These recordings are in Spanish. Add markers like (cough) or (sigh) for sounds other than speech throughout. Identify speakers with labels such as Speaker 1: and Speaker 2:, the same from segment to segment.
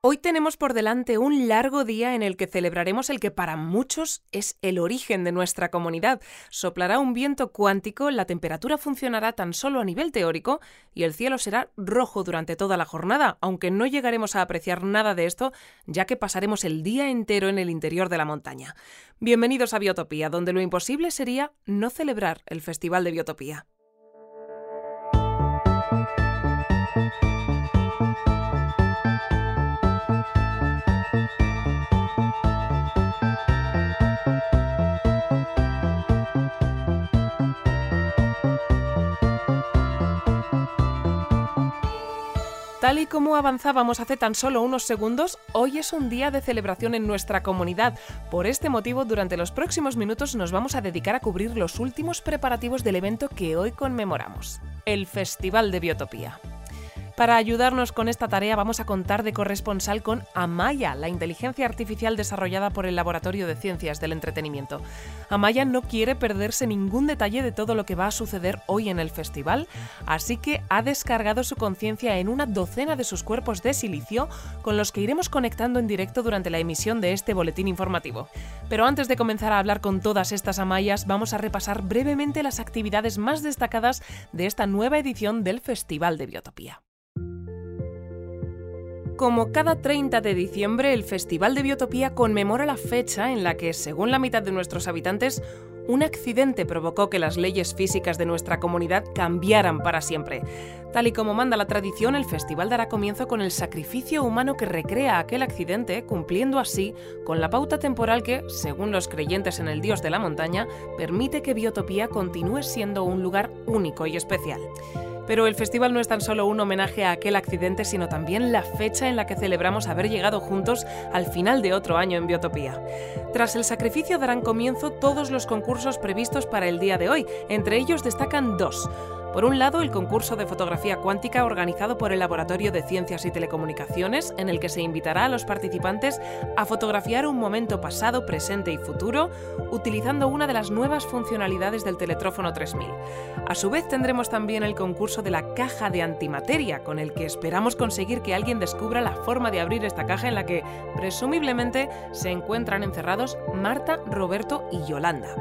Speaker 1: Hoy tenemos por delante un largo día en el que celebraremos el que para muchos es el origen de nuestra comunidad. Soplará un viento cuántico, la temperatura funcionará tan solo a nivel teórico y el cielo será rojo durante toda la jornada, aunque no llegaremos a apreciar nada de esto, ya que pasaremos el día entero en el interior de la montaña. Bienvenidos a Biotopía, donde lo imposible sería no celebrar el Festival de Biotopía. Tal y como avanzábamos hace tan solo unos segundos, hoy es un día de celebración en nuestra comunidad. Por este motivo, durante los próximos minutos nos vamos a dedicar a cubrir los últimos preparativos del evento que hoy conmemoramos, el Festival de Biotopía. Para ayudarnos con esta tarea vamos a contar de corresponsal con Amaya, la inteligencia artificial desarrollada por el Laboratorio de Ciencias del Entretenimiento. Amaya no quiere perderse ningún detalle de todo lo que va a suceder hoy en el festival, así que ha descargado su conciencia en una docena de sus cuerpos de silicio con los que iremos conectando en directo durante la emisión de este boletín informativo. Pero antes de comenzar a hablar con todas estas Amayas, vamos a repasar brevemente las actividades más destacadas de esta nueva edición del Festival de Biotopía. Como cada 30 de diciembre, el Festival de Biotopía conmemora la fecha en la que, según la mitad de nuestros habitantes, un accidente provocó que las leyes físicas de nuestra comunidad cambiaran para siempre. Tal y como manda la tradición, el festival dará comienzo con el sacrificio humano que recrea aquel accidente, cumpliendo así con la pauta temporal que, según los creyentes en el dios de la montaña, permite que Biotopía continúe siendo un lugar único y especial. Pero el festival no es tan solo un homenaje a aquel accidente, sino también la fecha en la que celebramos haber llegado juntos al final de otro año en Biotopía. Tras el sacrificio darán comienzo todos los concursos previstos para el día de hoy, entre ellos destacan dos. Por un lado, el concurso de fotografía cuántica organizado por el Laboratorio de Ciencias y Telecomunicaciones, en el que se invitará a los participantes a fotografiar un momento pasado, presente y futuro, utilizando una de las nuevas funcionalidades del Teletrófono 3000. A su vez, tendremos también el concurso de la caja de antimateria, con el que esperamos conseguir que alguien descubra la forma de abrir esta caja en la que, presumiblemente, se encuentran encerrados Marta, Roberto y Yolanda.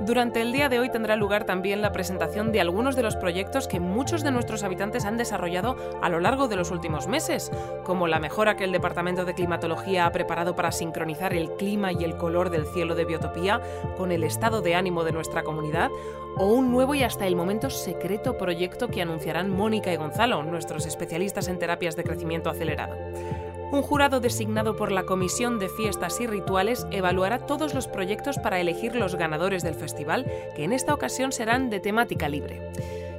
Speaker 1: Durante el día de hoy tendrá lugar también la presentación de algunos de los proyectos que muchos de nuestros habitantes han desarrollado a lo largo de los últimos meses, como la mejora que el Departamento de Climatología ha preparado para sincronizar el clima y el color del cielo de Biotopía con el estado de ánimo de nuestra comunidad, o un nuevo y hasta el momento secreto proyecto que anunciarán Mónica y Gonzalo, nuestros especialistas en terapias de crecimiento acelerado. Un jurado designado por la Comisión de Fiestas y Rituales evaluará todos los proyectos para elegir los ganadores del festival, que en esta ocasión serán de temática libre.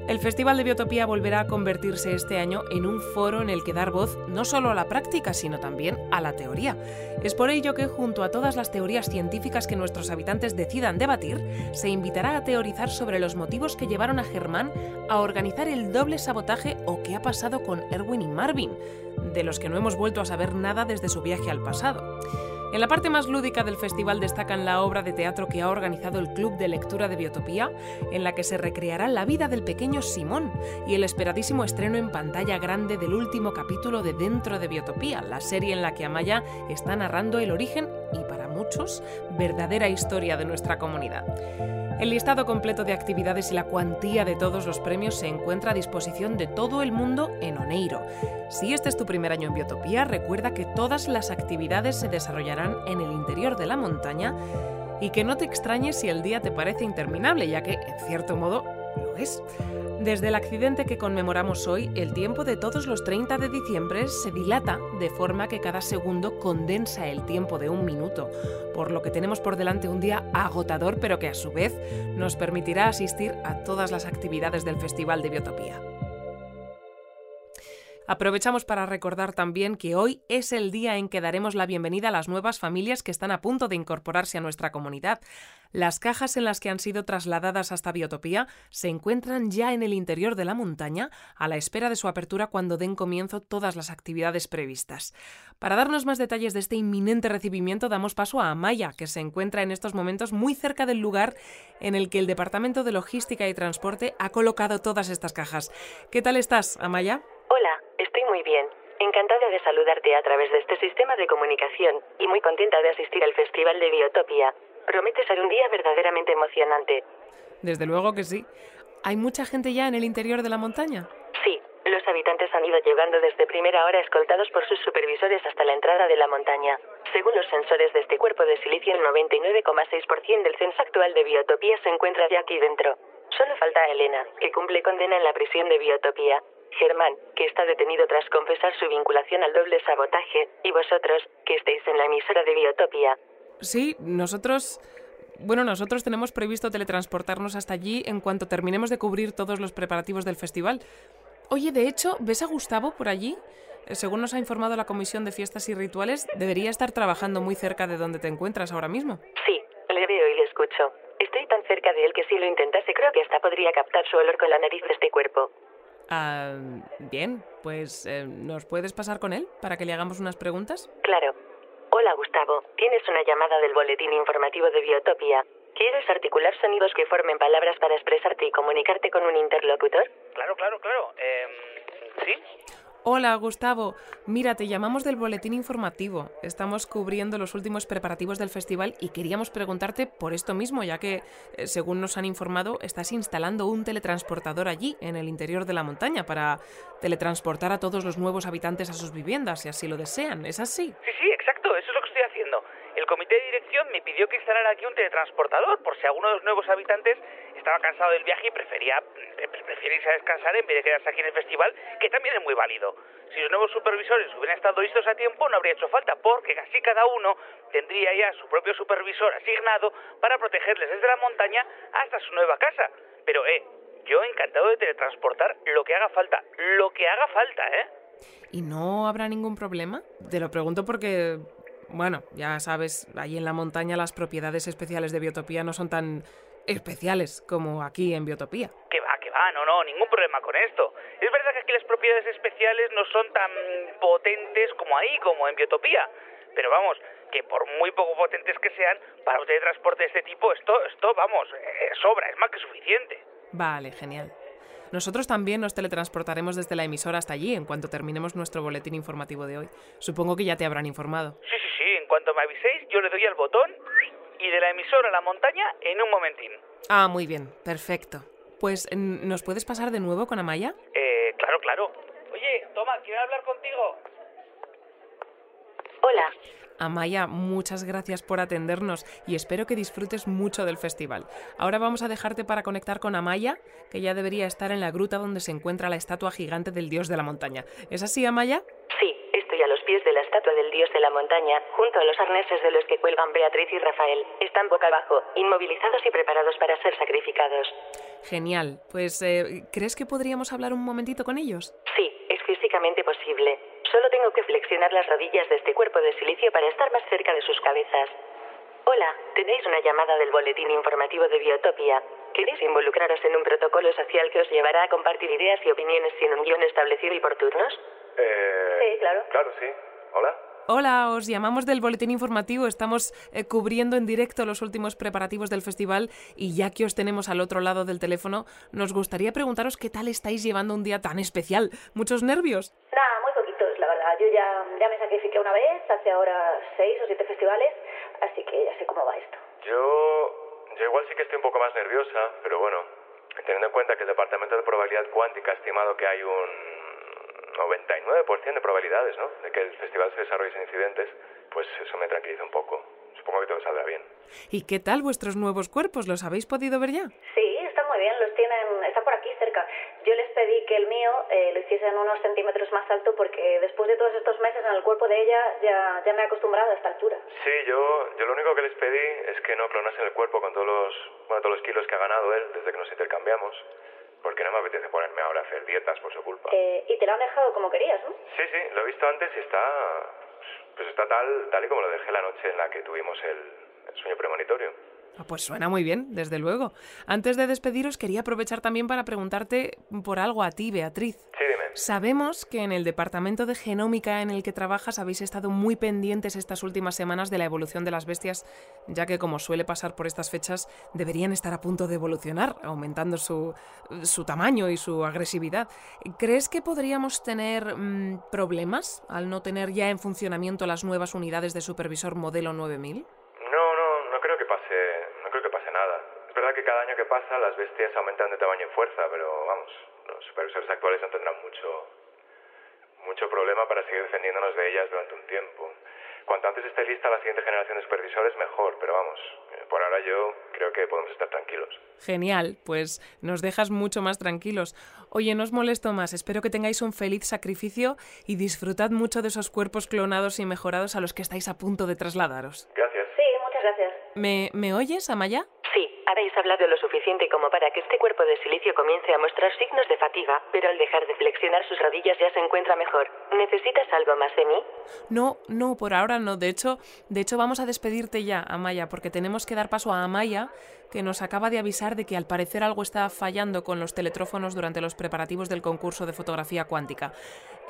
Speaker 1: El Festival de Biotopía volverá a convertirse este año en un foro en el que dar voz no solo a la práctica, sino también a la teoría. Es por ello que, junto a todas las teorías científicas que nuestros habitantes decidan debatir, se invitará a teorizar sobre los motivos que llevaron a Germán a organizar el doble sabotaje o qué ha pasado con Erwin y Marvin, de los que no hemos vuelto a saber nada desde su viaje al pasado. En la parte más lúdica del festival destacan la obra de teatro que ha organizado el Club de Lectura de Biotopía, en la que se recreará la vida del pequeño Simón y el esperadísimo estreno en pantalla grande del último capítulo de Dentro de Biotopía, la serie en la que Amaya está narrando el origen y para verdadera historia de nuestra comunidad. El listado completo de actividades y la cuantía de todos los premios se encuentra a disposición de todo el mundo en Oneiro. Si este es tu primer año en Biotopía, recuerda que todas las actividades se desarrollarán en el interior de la montaña y que no te extrañes si el día te parece interminable, ya que, en cierto modo, lo es. Desde el accidente que conmemoramos hoy, el tiempo de todos los 30 de diciembre se dilata de forma que cada segundo condensa el tiempo de un minuto, por lo que tenemos por delante un día agotador pero que a su vez nos permitirá asistir a todas las actividades del Festival de Biotopía. Aprovechamos para recordar también que hoy es el día en que daremos la bienvenida a las nuevas familias que están a punto de incorporarse a nuestra comunidad. Las cajas en las que han sido trasladadas hasta Biotopía se encuentran ya en el interior de la montaña a la espera de su apertura cuando den comienzo todas las actividades previstas. Para darnos más detalles de este inminente recibimiento damos paso a Amaya, que se encuentra en estos momentos muy cerca del lugar en el que el Departamento de Logística y Transporte ha colocado todas estas cajas. ¿Qué tal estás, Amaya?
Speaker 2: Hola, estoy muy bien. Encantada de saludarte a través de este sistema de comunicación y muy contenta de asistir al Festival de Biotopia. Promete ser un día verdaderamente emocionante.
Speaker 1: Desde luego que sí. ¿Hay mucha gente ya en el interior de la montaña?
Speaker 2: Sí, los habitantes han ido llegando desde primera hora escoltados por sus supervisores hasta la entrada de la montaña. Según los sensores de este cuerpo de silicio, el 99,6% del censo actual de Biotopía se encuentra ya aquí dentro. Solo falta a Elena, que cumple condena en la prisión de Biotopía. Germán, que está detenido tras confesar su vinculación al doble sabotaje, y vosotros, que estáis en la emisora de Biotopia.
Speaker 1: Sí, nosotros... Bueno, nosotros tenemos previsto teletransportarnos hasta allí en cuanto terminemos de cubrir todos los preparativos del festival. Oye, de hecho, ¿ves a Gustavo por allí? Eh, según nos ha informado la Comisión de Fiestas y Rituales, debería estar trabajando muy cerca de donde te encuentras ahora mismo.
Speaker 2: Sí, le veo y le escucho. Estoy tan cerca de él que si lo intentase creo que hasta podría captar su olor con la nariz de este cuerpo.
Speaker 1: Ah, bien, pues eh, ¿nos puedes pasar con él para que le hagamos unas preguntas?
Speaker 2: Claro. Hola, Gustavo. Tienes una llamada del boletín informativo de Biotopia. ¿Quieres articular sonidos que formen palabras para expresarte y comunicarte con un interlocutor?
Speaker 3: Claro, claro, claro. Eh, ¿Sí?
Speaker 1: Hola, Gustavo. Mira, te llamamos del boletín informativo. Estamos cubriendo los últimos preparativos del festival y queríamos preguntarte por esto mismo, ya que, eh, según nos han informado, estás instalando un teletransportador allí, en el interior de la montaña, para teletransportar a todos los nuevos habitantes a sus viviendas, si así lo desean. ¿Es así?
Speaker 3: Sí, sí, exacto. Eso es lo que estoy haciendo. El comité de dirección me pidió que instalara aquí un teletransportador por si alguno de los nuevos habitantes estaba cansado del viaje y prefería eh, prefiere irse a descansar en vez de quedarse aquí en el festival, que también es muy válido. Si los nuevos supervisores hubieran estado listos a tiempo, no habría hecho falta, porque así cada uno tendría ya su propio supervisor asignado para protegerles desde la montaña hasta su nueva casa. Pero, eh, yo encantado de teletransportar lo que haga falta, lo que haga falta, ¿eh?
Speaker 1: ¿Y no habrá ningún problema? Te lo pregunto porque, bueno, ya sabes, allí en la montaña las propiedades especiales de Biotopía no son tan especiales como aquí en Biotopía.
Speaker 3: Que va, que va, no, no, ningún problema con esto. Es verdad que aquí las propiedades especiales no son tan potentes como ahí, como en Biotopía. Pero vamos, que por muy poco potentes que sean, para un teletransporte de este tipo, esto, esto, vamos, eh, sobra, es más que suficiente.
Speaker 1: Vale, genial. Nosotros también nos teletransportaremos desde la emisora hasta allí en cuanto terminemos nuestro boletín informativo de hoy. Supongo que ya te habrán informado.
Speaker 3: Sí, sí, sí, en cuanto me aviséis, yo le doy al botón y de la emisora a la montaña en un momentín.
Speaker 1: Ah, muy bien, perfecto. Pues, ¿nos puedes pasar de nuevo con Amaya?
Speaker 3: Eh, claro, claro. Oye, toma, quiero hablar contigo.
Speaker 2: Hola.
Speaker 1: Amaya, muchas gracias por atendernos y espero que disfrutes mucho del festival. Ahora vamos a dejarte para conectar con Amaya, que ya debería estar en la gruta donde se encuentra la estatua gigante del dios de la montaña. ¿Es así, Amaya?
Speaker 2: Sí, estoy a los pies de la estatua del dios de la montaña, junto a los arneses de los que cuelgan Beatriz y Rafael. Están boca abajo, inmovilizados y preparados para ser sacrificados.
Speaker 1: Genial. Pues, eh, ¿crees que podríamos hablar un momentito con ellos?
Speaker 2: Sí, es físicamente posible. Solo tengo que flexionar las rodillas de este cuerpo de silicio para estar más cerca de sus cabezas. Hola, tenéis una llamada del boletín informativo de Biotopia. ¿Queréis involucraros en un protocolo social que os llevará a compartir ideas y opiniones sin un guion establecido y por turnos?
Speaker 4: Eh,
Speaker 2: Sí, claro.
Speaker 4: Claro, sí. Hola.
Speaker 1: Hola, os llamamos del boletín informativo. Estamos eh, cubriendo en directo los últimos preparativos del festival y ya que os tenemos al otro lado del teléfono, nos gustaría preguntaros qué tal estáis llevando un día tan especial. ¿Muchos nervios?
Speaker 5: Nada, muy poquitos, la verdad. Yo ya, ya me sacrifiqué una vez, hace ahora seis o siete festivales, así que ya sé cómo va esto.
Speaker 4: Yo, yo igual sí que estoy un poco más nerviosa, pero bueno, teniendo en cuenta que el Departamento de Probabilidad Cuántica ha estimado que hay un 99% de probabilidades, ¿no? De que el festival se desarrolle sin incidentes, pues eso me tranquiliza un poco. Supongo que todo saldrá bien.
Speaker 1: ¿Y qué tal vuestros nuevos cuerpos? ¿Los habéis podido ver ya?
Speaker 5: Sí, están muy bien, los tienen, están por aquí cerca. Yo les pedí que el mío eh, lo hiciesen unos centímetros más alto porque después de todos estos meses en el cuerpo de ella ya, ya me he acostumbrado a esta altura.
Speaker 4: Sí, yo, yo lo único que les pedí es que no clonasen el cuerpo con todos los, bueno, todos los kilos que ha ganado él desde que nos intercambiamos. Porque no me apetece ponerme ahora a hacer dietas por su culpa.
Speaker 5: Eh, y te lo han dejado como querías, ¿no?
Speaker 4: Sí, sí, lo he visto antes y está... Pues está tal, tal y como lo dejé la noche en la que tuvimos el, el sueño premonitorio.
Speaker 1: Ah, pues suena muy bien, desde luego. Antes de despediros, quería aprovechar también para preguntarte por algo a ti, Beatriz.
Speaker 4: Sí.
Speaker 1: Sabemos que en el departamento de genómica en el que trabajas habéis estado muy pendientes estas últimas semanas de la evolución de las bestias, ya que como suele pasar por estas fechas, deberían estar a punto de evolucionar, aumentando su, su tamaño y su agresividad. ¿Crees que podríamos tener mm, problemas al no tener ya en funcionamiento las nuevas unidades de supervisor modelo 9000?
Speaker 4: No, no, no creo que pase, no creo que pase nada. Es verdad que cada año que pasa las bestias aumentan de tamaño y fuerza, pero vamos, supervisores actuales no tendrán mucho, mucho problema para seguir defendiéndonos de ellas durante un tiempo. Cuanto antes esté lista la siguiente generación de supervisores, mejor, pero vamos, eh, por ahora yo creo que podemos estar tranquilos.
Speaker 1: Genial, pues nos dejas mucho más tranquilos. Oye, no os molesto más, espero que tengáis un feliz sacrificio y disfrutad mucho de esos cuerpos clonados y mejorados a los que estáis a punto de trasladaros.
Speaker 4: Gracias.
Speaker 5: Sí, muchas gracias.
Speaker 1: ¿Me, ¿me oyes, Amaya?
Speaker 2: Habéis hablado lo suficiente como para que este cuerpo de silicio comience a mostrar signos de fatiga, pero al dejar de flexionar sus rodillas ya se encuentra mejor. ¿Necesitas algo más de mí?
Speaker 1: No, no, por ahora no. De hecho, de hecho vamos a despedirte ya, Amaya, porque tenemos que dar paso a Amaya, que nos acaba de avisar de que al parecer algo está fallando con los teletrófonos durante los preparativos del concurso de fotografía cuántica.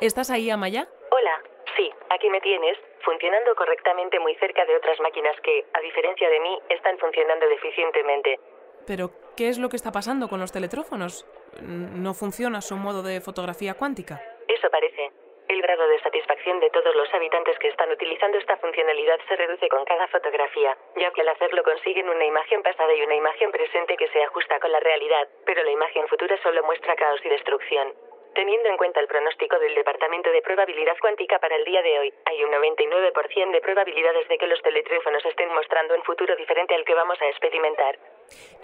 Speaker 1: ¿Estás ahí, Amaya?
Speaker 2: Hola, sí, aquí me tienes, funcionando correctamente muy cerca de otras máquinas que, a diferencia de mí, están funcionando deficientemente.
Speaker 1: Pero, ¿qué es lo que está pasando con los teletrófonos? ¿No funciona su modo de fotografía cuántica?
Speaker 2: Eso parece. El grado de satisfacción de todos los habitantes que están utilizando esta funcionalidad se reduce con cada fotografía, ya que al hacerlo consiguen una imagen pasada y una imagen presente que se ajusta con la realidad, pero la imagen futura solo muestra caos y destrucción. Teniendo en cuenta el pronóstico del Departamento de Probabilidad Cuántica para el día de hoy, hay un 99% de probabilidades de que los teletrófonos estén mostrando un futuro diferente al que vamos a experimentar.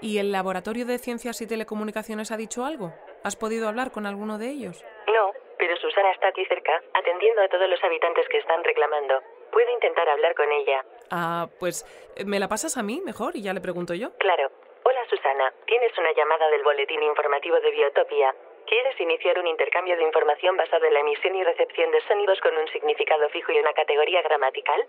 Speaker 1: ¿Y el Laboratorio de Ciencias y Telecomunicaciones ha dicho algo? ¿Has podido hablar con alguno de ellos?
Speaker 2: No, pero Susana está aquí cerca, atendiendo a todos los habitantes que están reclamando. Puedo intentar hablar con ella.
Speaker 1: Ah, pues me la pasas a mí mejor y ya le pregunto yo.
Speaker 2: Claro. Hola Susana, tienes una llamada del Boletín Informativo de Biotopia. ¿Quieres iniciar un intercambio de información basado en la emisión y recepción de sonidos con un significado fijo y una categoría gramatical?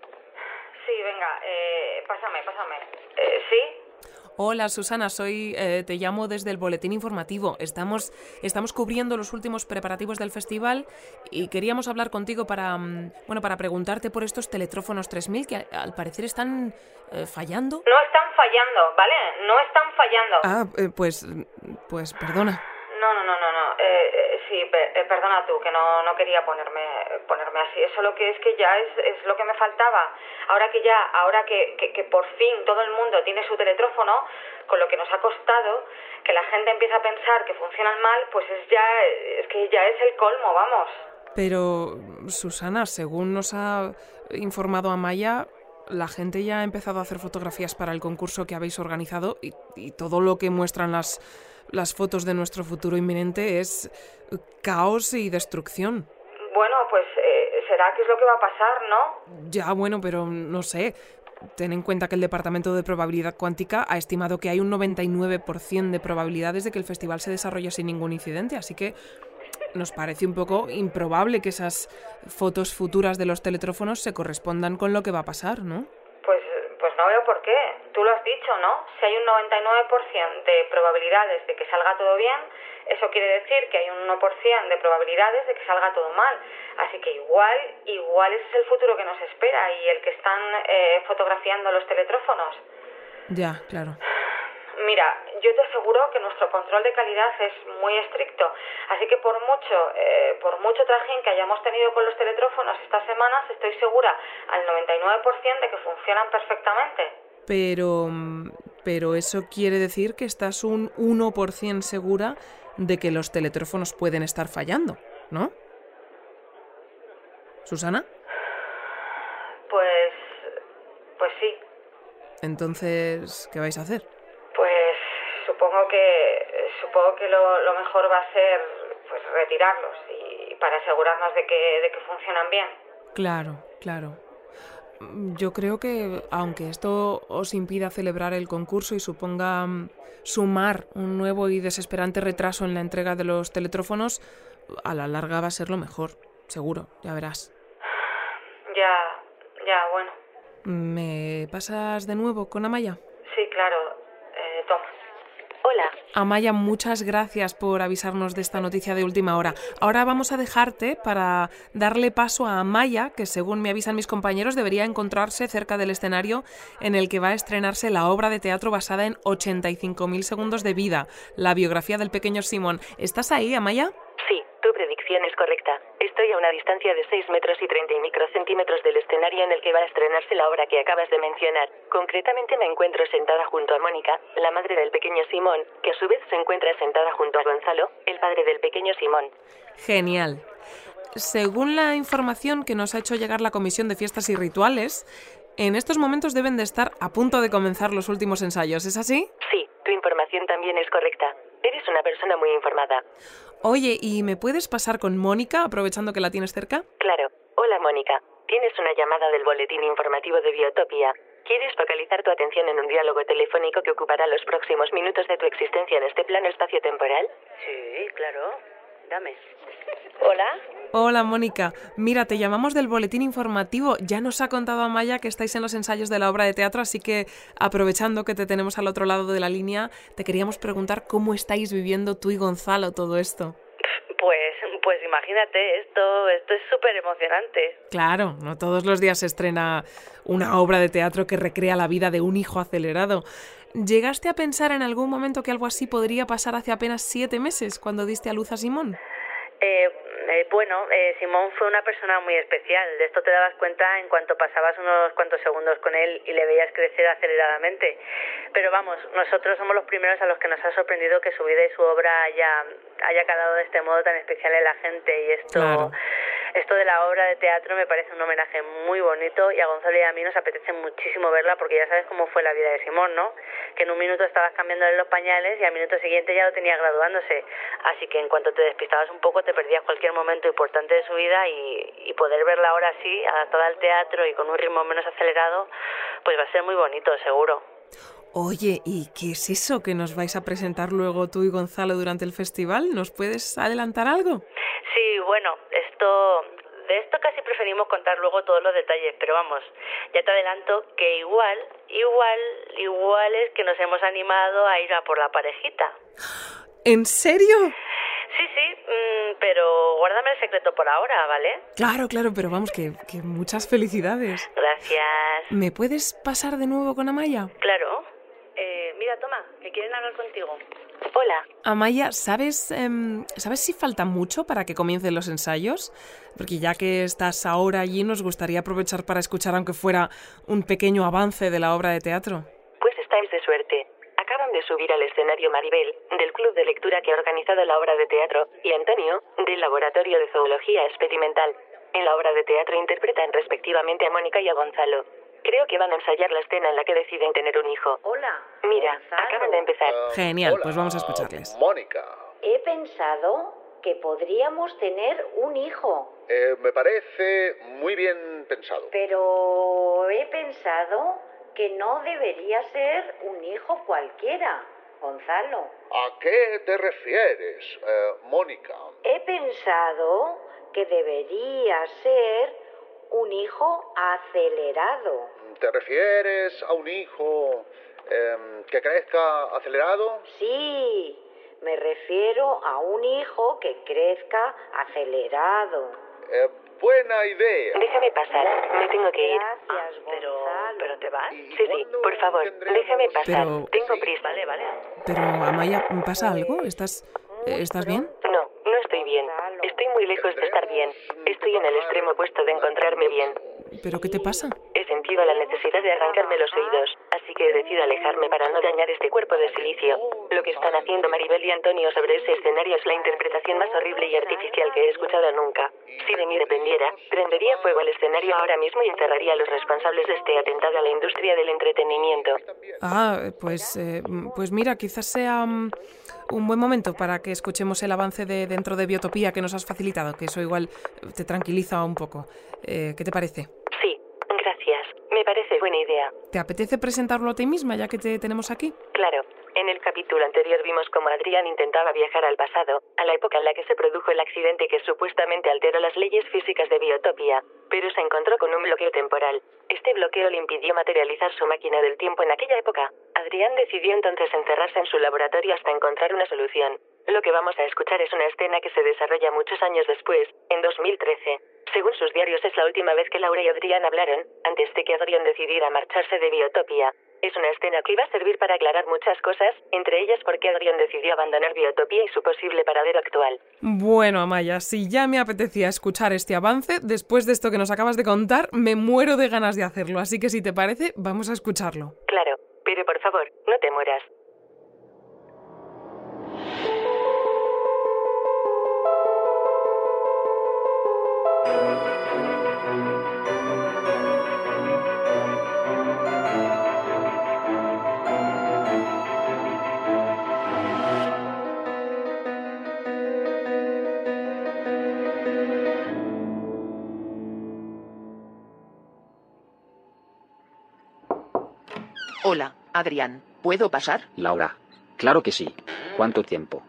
Speaker 6: Sí, venga, eh, pásame, pásame. Eh, ¿Sí?
Speaker 1: Hola Susana, soy eh, te llamo desde el boletín informativo. Estamos estamos cubriendo los últimos preparativos del festival y queríamos hablar contigo para mm, bueno para preguntarte por estos teletrófonos 3000 que al parecer están eh, fallando.
Speaker 6: No están fallando, ¿vale? No están fallando.
Speaker 1: Ah, eh, pues pues perdona.
Speaker 6: No, no, no, no, no. Perdona tú, que no, no quería ponerme, ponerme así. Eso lo que es que ya es, es lo que me faltaba. Ahora que ya, ahora que, que, que por fin todo el mundo tiene su teletrófono, con lo que nos ha costado, que la gente empieza a pensar que funcionan mal, pues es ya, es que ya es el colmo, vamos.
Speaker 1: Pero Susana, según nos ha informado Amaya, la gente ya ha empezado a hacer fotografías para el concurso que habéis organizado y, y todo lo que muestran las, las fotos de nuestro futuro inminente es eh, caos y destrucción.
Speaker 6: Bueno, pues eh, será que es lo que va a pasar, ¿no?
Speaker 1: Ya, bueno, pero no sé. Ten en cuenta que el Departamento de Probabilidad Cuántica ha estimado que hay un 99% de probabilidades de que el festival se desarrolle sin ningún incidente, así que nos parece un poco improbable que esas fotos futuras de los teletrófonos se correspondan con lo que va a pasar, ¿no?
Speaker 6: Pues, pues no veo por qué. Tú lo has dicho, ¿no? Si hay un 99% de probabilidades de que salga todo bien, eso quiere decir que hay un 1% de probabilidades de que salga todo mal. Así que igual, igual ese es el futuro que nos espera y el que están eh, fotografiando los teletrófonos.
Speaker 1: Ya, claro.
Speaker 6: Mira, yo te aseguro que nuestro control de calidad es muy estricto, así que por mucho, eh, por mucho trajín que hayamos tenido con los teletrófonos estas semanas, estoy segura al 99% de que funcionan perfectamente.
Speaker 1: Pero, pero eso quiere decir que estás un 1% segura de que los teletrófonos pueden estar fallando, ¿no? ¿Susana?
Speaker 6: Pues, pues sí,
Speaker 1: Entonces, ¿qué vais a hacer?
Speaker 6: pues supongo que, supongo que lo, lo mejor va a ser, pues retirarlos y para asegurarnos de que, de que funcionan bien.
Speaker 1: Claro, claro. Yo creo que, aunque esto os impida celebrar el concurso y suponga mm, sumar un nuevo y desesperante retraso en la entrega de los teletrófonos, a la larga va a ser lo mejor, seguro, ya verás.
Speaker 6: Ya, ya, bueno.
Speaker 1: ¿Me pasas de nuevo con Amaya?
Speaker 6: Sí, claro.
Speaker 1: Amaya, muchas gracias por avisarnos de esta noticia de última hora. Ahora vamos a dejarte para darle paso a Amaya, que según me avisan mis compañeros debería encontrarse cerca del escenario en el que va a estrenarse la obra de teatro basada en 85.000 segundos de vida, la biografía del pequeño Simón. ¿Estás ahí, Amaya?
Speaker 2: Sí, predicción es correcta. Estoy a una distancia de 6 metros y 30 microcentímetros del escenario en el que va a estrenarse la obra que acabas de mencionar. Concretamente me encuentro sentada junto a Mónica, la madre del pequeño Simón, que a su vez se encuentra sentada junto a Gonzalo, el padre del pequeño Simón.
Speaker 1: Genial. Según la información que nos ha hecho llegar la Comisión de Fiestas y Rituales, en estos momentos deben de estar a punto de comenzar los últimos ensayos, ¿es así?
Speaker 2: Sí, tu información también es correcta. Eres una persona muy informada.
Speaker 1: Oye, ¿y me puedes pasar con Mónica, aprovechando que la tienes cerca?
Speaker 2: Claro. Hola, Mónica. Tienes una llamada del boletín informativo de Biotopía. ¿Quieres focalizar tu atención en un diálogo telefónico que ocupará los próximos minutos de tu existencia en este plano espacio-temporal?
Speaker 7: Sí, claro. Dame. Hola.
Speaker 1: Hola, Mónica. Mira, te llamamos del boletín informativo. Ya nos ha contado Amaya que estáis en los ensayos de la obra de teatro, así que aprovechando que te tenemos al otro lado de la línea, te queríamos preguntar cómo estáis viviendo tú y Gonzalo todo esto.
Speaker 7: Pues, pues imagínate, esto, esto es súper emocionante.
Speaker 1: Claro, no todos los días se estrena una obra de teatro que recrea la vida de un hijo acelerado. ¿Llegaste a pensar en algún momento que algo así podría pasar hace apenas siete meses, cuando diste a luz a Simón?
Speaker 7: Eh, eh, bueno, eh, Simón fue una persona muy especial. De esto te dabas cuenta en cuanto pasabas unos cuantos segundos con él y le veías crecer aceleradamente. Pero vamos, nosotros somos los primeros a los que nos ha sorprendido que su vida y su obra haya, haya calado de este modo tan especial en la gente. Y esto,
Speaker 1: Claro.
Speaker 7: Esto de la obra de teatro me parece un homenaje muy bonito y a Gonzalo y a mí nos apetece muchísimo verla porque ya sabes cómo fue la vida de Simón, ¿no? Que en un minuto estabas cambiándole los pañales y al minuto siguiente ya lo tenía graduándose. Así que en cuanto te despistabas un poco te perdías cualquier momento importante de su vida y, y poder verla ahora así, adaptada al teatro y con un ritmo menos acelerado, pues va a ser muy bonito, seguro.
Speaker 1: Oye, ¿y qué es eso que nos vais a presentar luego tú y Gonzalo durante el festival? ¿Nos puedes adelantar algo?
Speaker 7: Sí, bueno, esto de esto casi preferimos contar luego todos los detalles, pero vamos, ya te adelanto que igual, igual, igual es que nos hemos animado a ir a por la parejita.
Speaker 1: ¿En serio?
Speaker 7: Sí, sí, mm, pero guárdame el secreto por ahora, ¿vale?
Speaker 1: Claro, claro, pero vamos, que, que muchas felicidades.
Speaker 7: Gracias.
Speaker 1: ¿Me puedes pasar de nuevo con Amaya?
Speaker 7: Claro. Mira, toma, que quieren hablar contigo.
Speaker 2: Hola.
Speaker 1: Amaya, ¿sabes, em, ¿sabes si falta mucho para que comiencen los ensayos? Porque ya que estás ahora allí, nos gustaría aprovechar para escuchar, aunque fuera un pequeño avance de la obra de teatro.
Speaker 2: Pues estáis de suerte. Acaban de subir al escenario Maribel, del club de lectura que ha organizado la obra de teatro, y Antonio, del laboratorio de zoología experimental. En la obra de teatro interpretan respectivamente a Mónica y a Gonzalo. Creo que van a ensayar la escena en la que deciden tener un hijo.
Speaker 7: Hola.
Speaker 2: Mira,
Speaker 7: Gonzalo.
Speaker 2: acaban de empezar.
Speaker 1: Genial,
Speaker 8: Hola,
Speaker 1: pues vamos a escucharles.
Speaker 8: Mónica,
Speaker 9: He pensado que podríamos tener un hijo,
Speaker 8: eh, me parece muy bien pensado.
Speaker 9: pero he pensado que no debería ser un hijo cualquiera, Gonzalo.
Speaker 8: ¿A qué te refieres, eh, Mónica?
Speaker 9: He pensado que debería ser un hijo acelerado.
Speaker 8: ¿Te refieres a un hijo em, que crezca acelerado?
Speaker 9: Sí, me refiero a un hijo que crezca acelerado.
Speaker 8: Eh, buena idea.
Speaker 2: Déjame pasar, me tengo que ir.
Speaker 9: Gracias,
Speaker 7: Pero,
Speaker 9: Gonzalo.
Speaker 7: pero te vas.
Speaker 8: ¿Y
Speaker 2: Sí, sí, por favor,
Speaker 8: tendremos-
Speaker 2: déjame pasar.
Speaker 1: Pero-
Speaker 2: Tengo
Speaker 8: Sí,
Speaker 2: prisa.
Speaker 7: Vale, vale.
Speaker 1: Pero, Amaya, ¿pasa algo? ¿Estás, eh, ¿estás bien?
Speaker 2: No, no estoy bien. Estoy muy lejos de estar bien. Estoy en el extremo opuesto de encontrarme bien.
Speaker 1: ¿Pero qué te pasa?
Speaker 2: He sentido la necesidad de arrancarme los oídos, así que he decidido alejarme para no dañar este cuerpo de silicio. Lo que están haciendo Maribel y Antonio sobre ese escenario es la interpretación más horrible y artificial que he escuchado nunca. Si de mí dependiera, prendería fuego al escenario ahora mismo y encerraría a los responsables de este atentado a la industria del entretenimiento.
Speaker 1: Ah, pues, eh, pues mira, quizás sea mm, un buen momento para que escuchemos el avance de dentro de Biotopía que nos has facilitado, que eso igual te tranquiliza un poco. Eh, ¿Qué te parece?
Speaker 2: Sí, gracias. buena idea.
Speaker 1: ¿Te apetece presentarlo a ti misma ya que te tenemos aquí?
Speaker 2: Claro. En el capítulo anterior vimos cómo Adrián intentaba viajar al pasado, a la época en la que se produjo el accidente que supuestamente alteró las leyes físicas de Biotopia, pero se encontró con un bloqueo temporal. Este bloqueo le impidió materializar su máquina del tiempo en aquella época. Adrián decidió entonces encerrarse en su laboratorio hasta encontrar una solución. Lo que vamos a escuchar es una escena que se desarrolla muchos años después, en 2013. Según sus diarios es la última vez que Laura y Adrián hablaron, antes de que Adrián decidiera marcharse de Biotopia. Es una escena que iba a servir para aclarar muchas cosas, entre ellas por qué Adrián decidió abandonar Biotopía y su posible paradero actual.
Speaker 1: Bueno, Amaya, si ya me apetecía escuchar este avance, después de esto que nos acabas de contar, me muero de ganas de hacerlo, así que si te parece, vamos a escucharlo.
Speaker 2: Claro, pero por favor, no te mueras.
Speaker 10: Hola, Adrián. ¿Puedo pasar?
Speaker 11: Laura. Claro que sí. ¿Cuánto tiempo?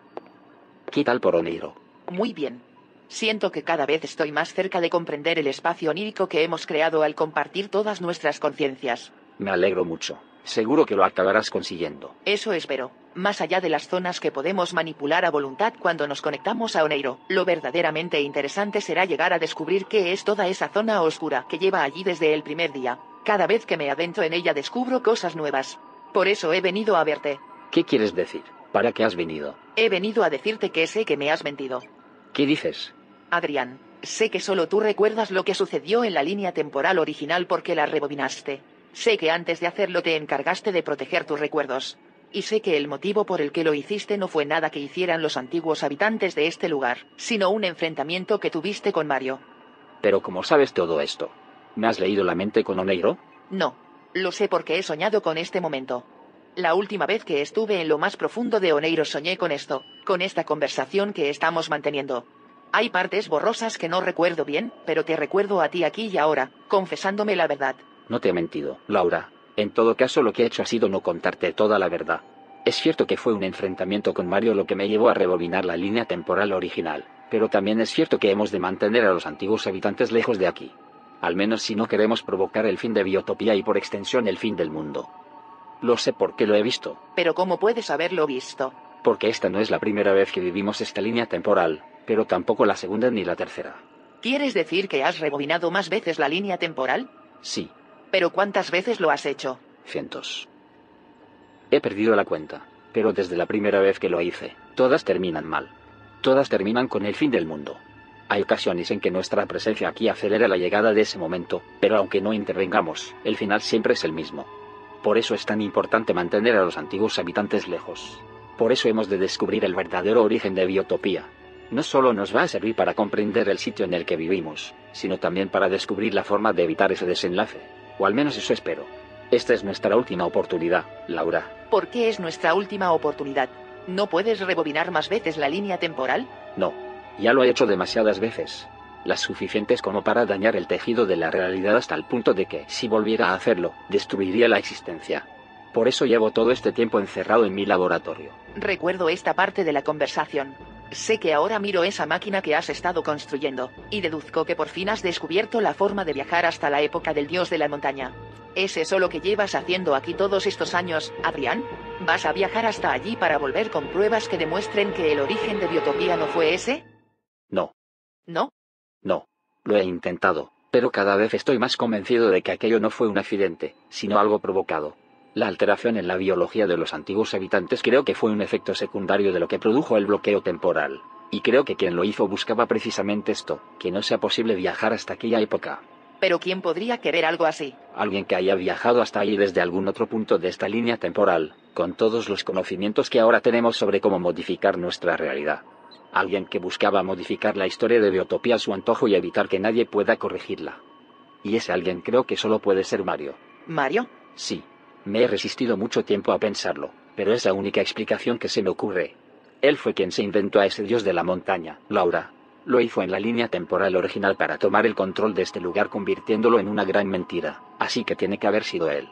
Speaker 11: ¿Qué tal por Oneiro?
Speaker 10: Muy bien. Siento que cada vez estoy más cerca de comprender el espacio onírico que hemos creado al compartir todas nuestras conciencias.
Speaker 11: Me alegro mucho. Seguro que lo acabarás consiguiendo.
Speaker 10: Eso espero. Más allá de las zonas que podemos manipular a voluntad cuando nos conectamos a Oneiro, lo verdaderamente interesante será llegar a descubrir qué es toda esa zona oscura que lleva allí desde el primer día. Cada vez que me adentro en ella descubro cosas nuevas. Por eso he venido a verte.
Speaker 11: ¿Qué quieres decir? ¿Para qué has venido?
Speaker 10: He venido a decirte que sé que me has mentido.
Speaker 11: ¿Qué dices?
Speaker 10: Adrián, sé que solo tú recuerdas lo que sucedió en la línea temporal original porque la rebobinaste. Sé que antes de hacerlo te encargaste de proteger tus recuerdos. Y sé que el motivo por el que lo hiciste no fue nada que hicieran los antiguos habitantes de este lugar, sino un enfrentamiento que tuviste con Mario.
Speaker 11: Pero ¿cómo sabes todo esto? ¿Me has leído la mente con Oneiro?
Speaker 10: No, lo sé porque he soñado con este momento. La última vez que estuve en lo más profundo de Oneiro soñé con esto, con esta conversación que estamos manteniendo. Hay partes borrosas que no recuerdo bien, pero te recuerdo a ti aquí y ahora, confesándome la verdad.
Speaker 11: No te he mentido, Laura. En todo caso, lo que he hecho ha sido no contarte toda la verdad. Es cierto que fue un enfrentamiento con Mario lo que me llevó a rebobinar la línea temporal original, pero también es cierto que hemos de mantener a los antiguos habitantes lejos de aquí. Al menos si no queremos provocar el fin de Biotopía y por extensión el fin del mundo. Lo sé porque lo he visto.
Speaker 10: Pero ¿cómo puedes haberlo visto?
Speaker 11: Porque esta no es la primera vez que vivimos esta línea temporal, pero tampoco la segunda ni la tercera.
Speaker 10: ¿Quieres decir que has rebobinado más veces la línea temporal?
Speaker 11: Sí,
Speaker 10: ¿Pero cuántas veces lo has hecho?
Speaker 11: cientos. He perdido la cuenta, pero desde la primera vez que lo hice, todas terminan mal. Todas terminan con el fin del mundo. Hay ocasiones en que nuestra presencia aquí acelera la llegada de ese momento, pero aunque no intervengamos, el final siempre es el mismo. Por eso es tan importante mantener a los antiguos habitantes lejos. Por eso hemos de descubrir el verdadero origen de Biotopía. No solo nos va a servir para comprender el sitio en el que vivimos, sino también para descubrir la forma de evitar ese desenlace. O al menos eso espero. Esta es nuestra última oportunidad, Laura.
Speaker 10: ¿Por qué es nuestra última oportunidad? ¿No puedes rebobinar más veces la línea temporal?
Speaker 11: No. Ya lo he hecho demasiadas veces. Las suficientes como para dañar el tejido de la realidad hasta el punto de que, si volviera a hacerlo, destruiría la existencia. Por eso llevo todo este tiempo encerrado en mi laboratorio.
Speaker 10: Recuerdo esta parte de la conversación. Sé que ahora miro esa máquina que has estado construyendo, y deduzco que por fin has descubierto la forma de viajar hasta la época del dios de la montaña. ¿Es eso lo que llevas haciendo aquí todos estos años, Adrián? ¿Vas a viajar hasta allí para volver con pruebas que demuestren que el origen de Biotopía no fue ese?
Speaker 11: No,
Speaker 10: ¿No?
Speaker 11: no. Lo he intentado, pero cada vez estoy más convencido de que aquello no fue un accidente, sino algo provocado. La alteración en la biología de los antiguos habitantes creo que fue un efecto secundario de lo que produjo el bloqueo temporal. Y creo que quien lo hizo buscaba precisamente esto, que no sea posible viajar hasta aquella época.
Speaker 10: Pero ¿quién podría querer algo así?
Speaker 11: Alguien que haya viajado hasta allí desde algún otro punto de esta línea temporal, con todos los conocimientos que ahora tenemos sobre cómo modificar nuestra realidad. Alguien que buscaba modificar la historia de Biotopía a su antojo y evitar que nadie pueda corregirla. Y ese alguien creo que solo puede ser Mario.
Speaker 10: ¿Mario?
Speaker 11: Sí. Me he resistido mucho tiempo a pensarlo, pero es la única explicación que se me ocurre. Él fue quien se inventó a ese dios de la montaña, Laura. Lo hizo en la línea temporal original para tomar el control de este lugar convirtiéndolo en una gran mentira, así que tiene que haber sido él.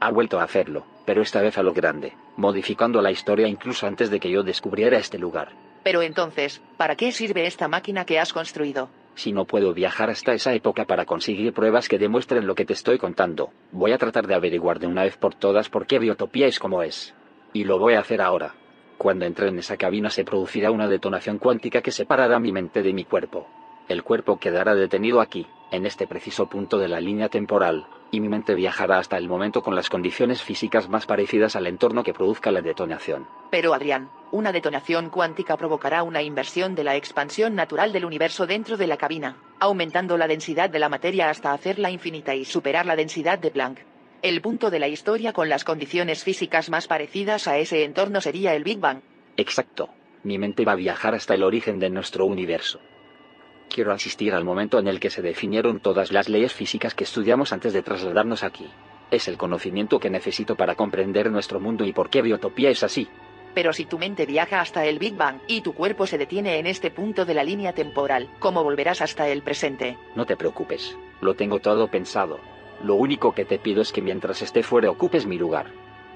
Speaker 11: Ha vuelto a hacerlo, pero esta vez a lo grande, modificando la historia incluso antes de que yo descubriera este lugar.
Speaker 10: Pero entonces, ¿para qué sirve esta máquina que has construido?
Speaker 11: Si no puedo viajar hasta esa época para conseguir pruebas que demuestren lo que te estoy contando, voy a tratar de averiguar de una vez por todas por qué Biotopía es como es. Y lo voy a hacer ahora. Cuando entre en esa cabina se producirá una detonación cuántica que separará mi mente de mi cuerpo. El cuerpo quedará detenido aquí, en este preciso punto de la línea temporal, y mi mente viajará hasta el momento con las condiciones físicas más parecidas al entorno que produzca la detonación.
Speaker 10: Pero Adrián, una detonación cuántica provocará una inversión de la expansión natural del universo dentro de la cabina, aumentando la densidad de la materia hasta hacerla infinita y superar la densidad de Planck. El punto de la historia con las condiciones físicas más parecidas a ese entorno sería el Big Bang.
Speaker 11: Exacto. Mi mente va a viajar hasta el origen de nuestro universo. Quiero asistir al momento en el que se definieron todas las leyes físicas que estudiamos antes de trasladarnos aquí. Es el conocimiento que necesito para comprender nuestro mundo y por qué Biotopía es así.
Speaker 10: Pero si tu mente viaja hasta el Big Bang y tu cuerpo se detiene en este punto de la línea temporal, ¿cómo volverás hasta el presente?
Speaker 11: No te preocupes. Lo tengo todo pensado. Lo único que te pido es que mientras esté fuera ocupes mi lugar.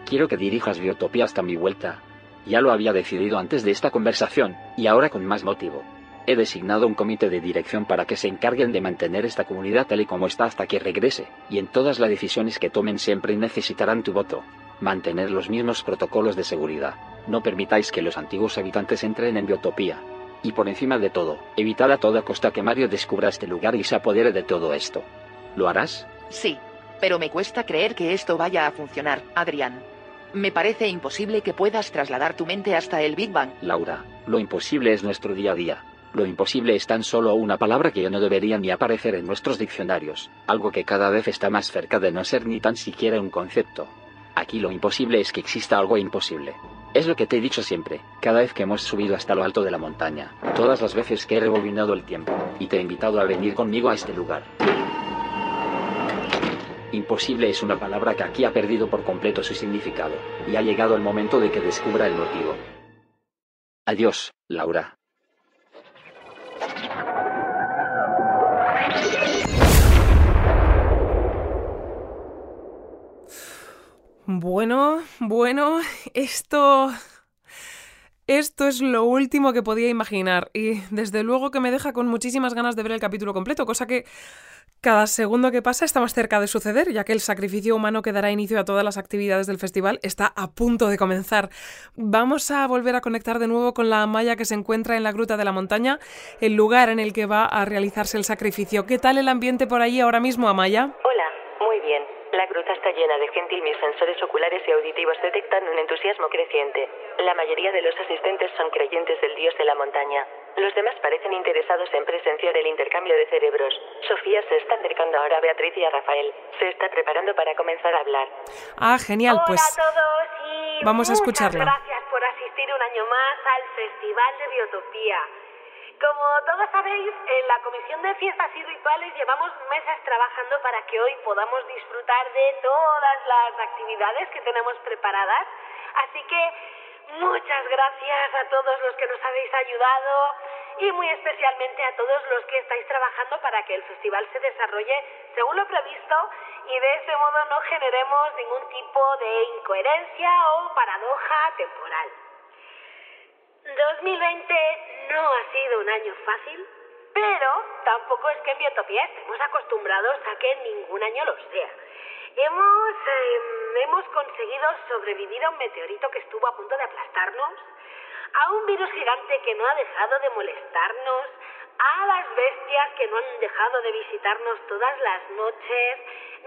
Speaker 11: Quiero que dirijas Biotopía hasta mi vuelta. Ya lo había decidido antes de esta conversación, y ahora con más motivo. He designado un comité de dirección para que se encarguen de mantener esta comunidad tal y como está hasta que regrese, y en todas las decisiones que tomen siempre necesitarán tu voto. Mantener los mismos protocolos de seguridad. No permitáis que los antiguos habitantes entren en Biotopía. Y por encima de todo, evitad a toda costa que Mario descubra este lugar y se apodere de todo esto. ¿Lo harás?
Speaker 10: Sí, pero me cuesta creer que esto vaya a funcionar, Adrián. Me parece imposible que puedas trasladar tu mente hasta el Big Bang.
Speaker 11: Laura, lo imposible es nuestro día a día. Lo imposible es tan solo una palabra que ya no debería ni aparecer en nuestros diccionarios, algo que cada vez está más cerca de no ser ni tan siquiera un concepto. Aquí lo imposible es que exista algo imposible. Es lo que te he dicho siempre, cada vez que hemos subido hasta lo alto de la montaña, todas las veces que he rebobinado el tiempo, y te he invitado a venir conmigo a este lugar. Imposible es una palabra que aquí ha perdido por completo su significado, y ha llegado el momento de que descubra el motivo. Adiós, Laura.
Speaker 1: Bueno, bueno, esto... Esto es lo último que podía imaginar y desde luego que me deja con muchísimas ganas de ver el capítulo completo, cosa que cada segundo que pasa está más cerca de suceder, ya que el sacrificio humano que dará inicio a todas las actividades del festival está a punto de comenzar. Vamos a volver a conectar de nuevo con la Amaya que se encuentra en la Gruta de la Montaña, el lugar en el que va a realizarse el sacrificio. ¿Qué tal el ambiente por allí ahora mismo, Amaya?
Speaker 2: Hola, muy bien. La gruta está llena de gente y mis sensores oculares y auditivos detectan un entusiasmo creciente. La mayoría de los asistentes son creyentes del dios de la montaña. Los demás parecen interesados en presenciar el intercambio de cerebros. Sofía se está acercando ahora a Beatriz y a Rafael. Se está preparando para comenzar a hablar.
Speaker 1: Ah, genial, pues
Speaker 12: Hola a todos y
Speaker 1: vamos a escucharla.
Speaker 12: gracias por asistir un año más al Festival de Biotopía. Como todos sabéis, en la Comisión de Fiestas y Rituales llevamos meses trabajando para que hoy podamos disfrutar de todas las actividades que tenemos preparadas. Así que muchas gracias a todos los que nos habéis ayudado y muy especialmente a todos los que estáis trabajando para que el festival se desarrolle según lo previsto y de ese modo no generemos ningún tipo de incoherencia o paradoja temporal. 2020 no ha sido un año fácil, pero tampoco es que en Biotopía estemos acostumbrados a que ningún año lo sea. Hemos, eh, hemos conseguido sobrevivir a un meteorito que estuvo a punto de aplastarnos, a un virus gigante que no ha dejado de molestarnos, a las bestias que no han dejado de visitarnos todas las noches,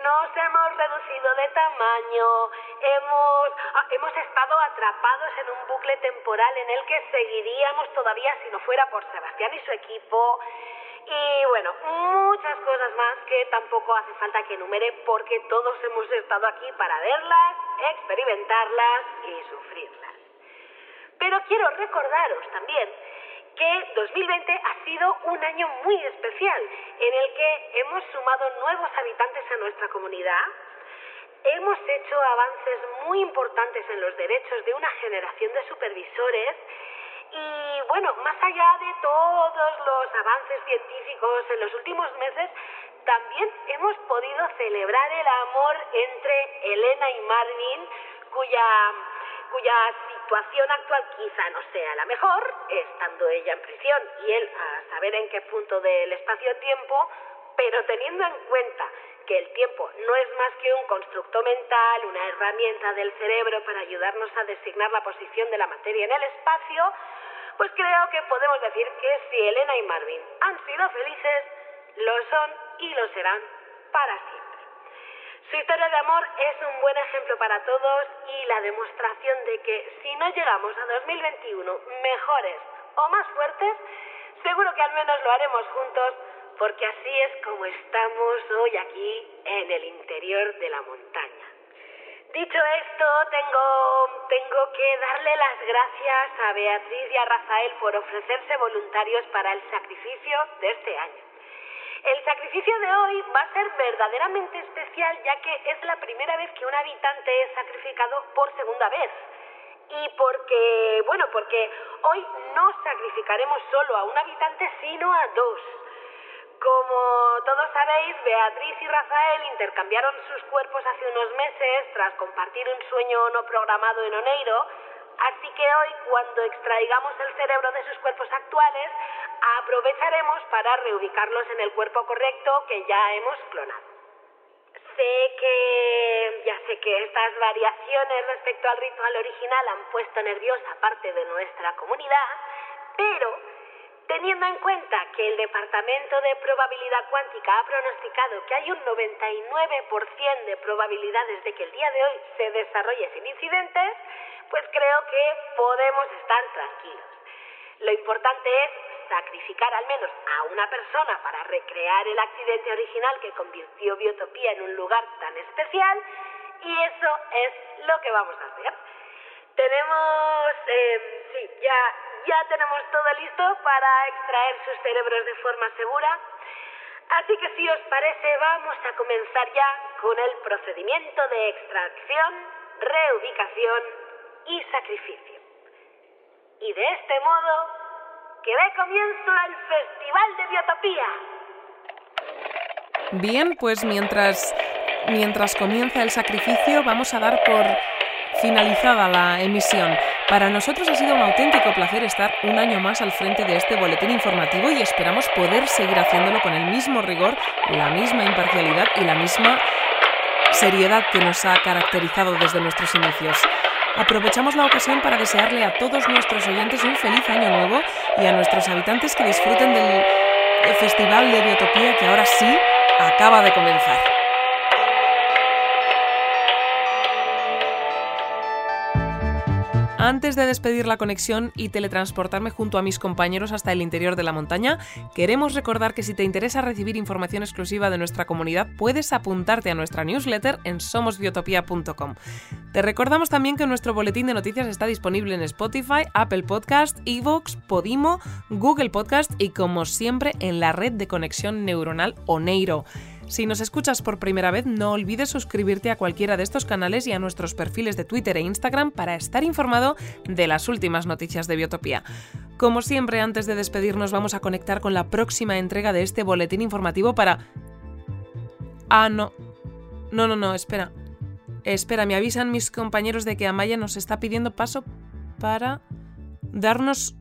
Speaker 12: nos hemos reducido de tamaño, hemos, ah, hemos estado atrapados en un bucle temporal en el que seguiríamos todavía si no fuera por Sebastián y su equipo. Y bueno, muchas cosas más que tampoco hace falta que enumere porque todos hemos estado aquí para verlas, experimentarlas y sufrirlas. Pero quiero recordaros también que 2020 ha sido un año muy especial en el que hemos sumado nuevos habitantes a nuestra comunidad, hemos hecho avances muy importantes en los derechos de una generación de supervisores Y bueno, más allá de todos los avances científicos en los últimos meses, también hemos podido celebrar el amor entre Elena y Marvin, cuya, cuya situación actual quizá no sea la mejor, estando ella en prisión y él a saber en qué punto del espacio-tiempo, pero teniendo en cuenta que el tiempo no es más que un constructo mental, una herramienta del cerebro para ayudarnos a designar la posición de la materia en el espacio, pues creo que podemos decir que si Elena y Marvin han sido felices, lo son y lo serán para siempre. Su historia de amor es un buen ejemplo para todos y la demostración de que si no llegamos a 2021 mejores o más fuertes, seguro que al menos lo haremos juntos porque así es como estamos hoy aquí en el interior de la montaña. Dicho esto, tengo, tengo que darle las gracias a Beatriz y a Rafael por ofrecerse voluntarios para el sacrificio de este año. El sacrificio de hoy va a ser verdaderamente especial ya que es la primera vez que un habitante es sacrificado por segunda vez. Y porque, bueno, porque hoy no sacrificaremos solo a un habitante, sino a dos. Como todos sabéis, Beatriz y Rafael intercambiaron sus cuerpos hace unos meses tras compartir un sueño no programado en Oneiro, así que hoy, cuando extraigamos el cerebro de sus cuerpos actuales, aprovecharemos para reubicarlos en el cuerpo correcto que ya hemos clonado. Sé que ya sé que estas variaciones respecto al ritual original han puesto nerviosa parte de nuestra comunidad, pero Teniendo en cuenta que el Departamento de Probabilidad Cuántica ha pronosticado que hay un 99% de probabilidades de que el día de hoy se desarrolle sin incidentes, pues creo que podemos estar tranquilos. Lo importante es sacrificar al menos a una persona para recrear el accidente original que convirtió Biotopía en un lugar tan especial y eso es lo que vamos a hacer. Tenemos, eh, sí, ya ya tenemos todo listo para extraer sus cerebros de forma segura. Así que si os parece, vamos a comenzar ya con el procedimiento de extracción, reubicación y sacrificio. Y de este modo, que dé comienzo al Festival de Biotopía.
Speaker 1: Bien, pues mientras, mientras comienza el sacrificio, vamos a dar por finalizada la emisión. Para nosotros ha sido un auténtico placer estar un año más al frente de este boletín informativo y esperamos poder seguir haciéndolo con el mismo rigor, la misma imparcialidad y la misma seriedad que nos ha caracterizado desde nuestros inicios. Aprovechamos la ocasión para desearle a todos nuestros oyentes un feliz año nuevo y a nuestros habitantes que disfruten del Festival de Biotopía que ahora sí acaba de comenzar. Antes de despedir la conexión y teletransportarme junto a mis compañeros hasta el interior de la montaña, queremos recordar que si te interesa recibir información exclusiva de nuestra comunidad, puedes apuntarte a nuestra newsletter en somosbiotopia.com. Te recordamos también que nuestro boletín de noticias está disponible en Spotify, Apple Podcast, Evox, Podimo, Google Podcast y como siempre en la red de conexión neuronal Oneiro. Si nos escuchas por primera vez, no olvides suscribirte a cualquiera de estos canales y a nuestros perfiles de Twitter e Instagram para estar informado de las últimas noticias de Biotopía. Como siempre, antes de despedirnos, vamos a conectar con la próxima entrega de este boletín informativo para... Ah, no. No, no, no, espera. Espera, me avisan mis compañeros de que Amaya nos está pidiendo paso para darnos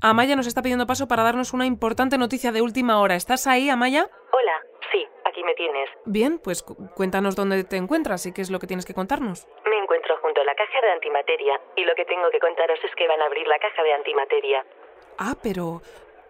Speaker 1: Amaya nos está pidiendo paso para darnos una importante noticia de última hora. ¿Estás ahí, Amaya?
Speaker 2: Hola, sí, aquí me tienes.
Speaker 1: Bien, pues cuéntanos dónde te encuentras y qué es lo que tienes que contarnos.
Speaker 2: Me encuentro junto a la caja de antimateria y lo que tengo que contaros es que van a abrir la caja de antimateria.
Speaker 1: Ah, pero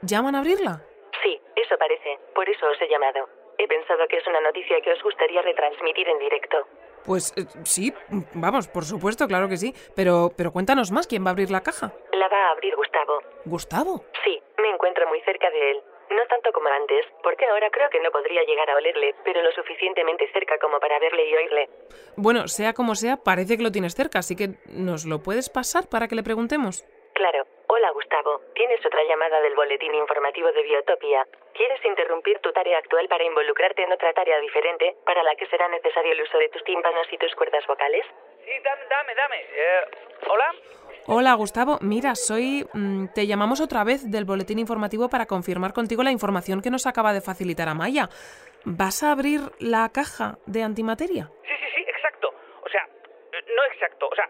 Speaker 1: ¿ya van a abrirla?
Speaker 2: Sí, eso parece. Por eso os he llamado. He pensado que es una noticia que os gustaría retransmitir en directo.
Speaker 1: Pues eh, sí, vamos, por supuesto, claro que sí. Pero, pero cuéntanos más, ¿quién va a abrir la caja?
Speaker 2: La va a abrir Gustavo.
Speaker 1: ¿Gustavo?
Speaker 2: Sí, me encuentro muy cerca de él. No tanto como antes, porque ahora creo que no podría llegar a olerle, pero lo suficientemente cerca como para verle y oírle.
Speaker 1: Bueno, sea como sea, parece que lo tienes cerca, así que ¿nos lo puedes pasar para que le preguntemos?
Speaker 2: Claro. Hola, Gustavo. Tienes otra llamada del boletín informativo de Biotopia. ¿Quieres interrumpir tu tarea actual para involucrarte en otra tarea diferente, para la que será necesario el uso de tus tímpanos y tus cuerdas vocales?
Speaker 3: Sí, dame, dame, dame. Eh, ¿Hola?
Speaker 1: Hola Gustavo, mira, soy... mm, te llamamos otra vez del boletín informativo para confirmar contigo la información que nos acaba de facilitar Amaya. ¿Vas a abrir la caja de antimateria?
Speaker 3: Sí, sí, sí, exacto. O sea, eh, no exacto. O sea,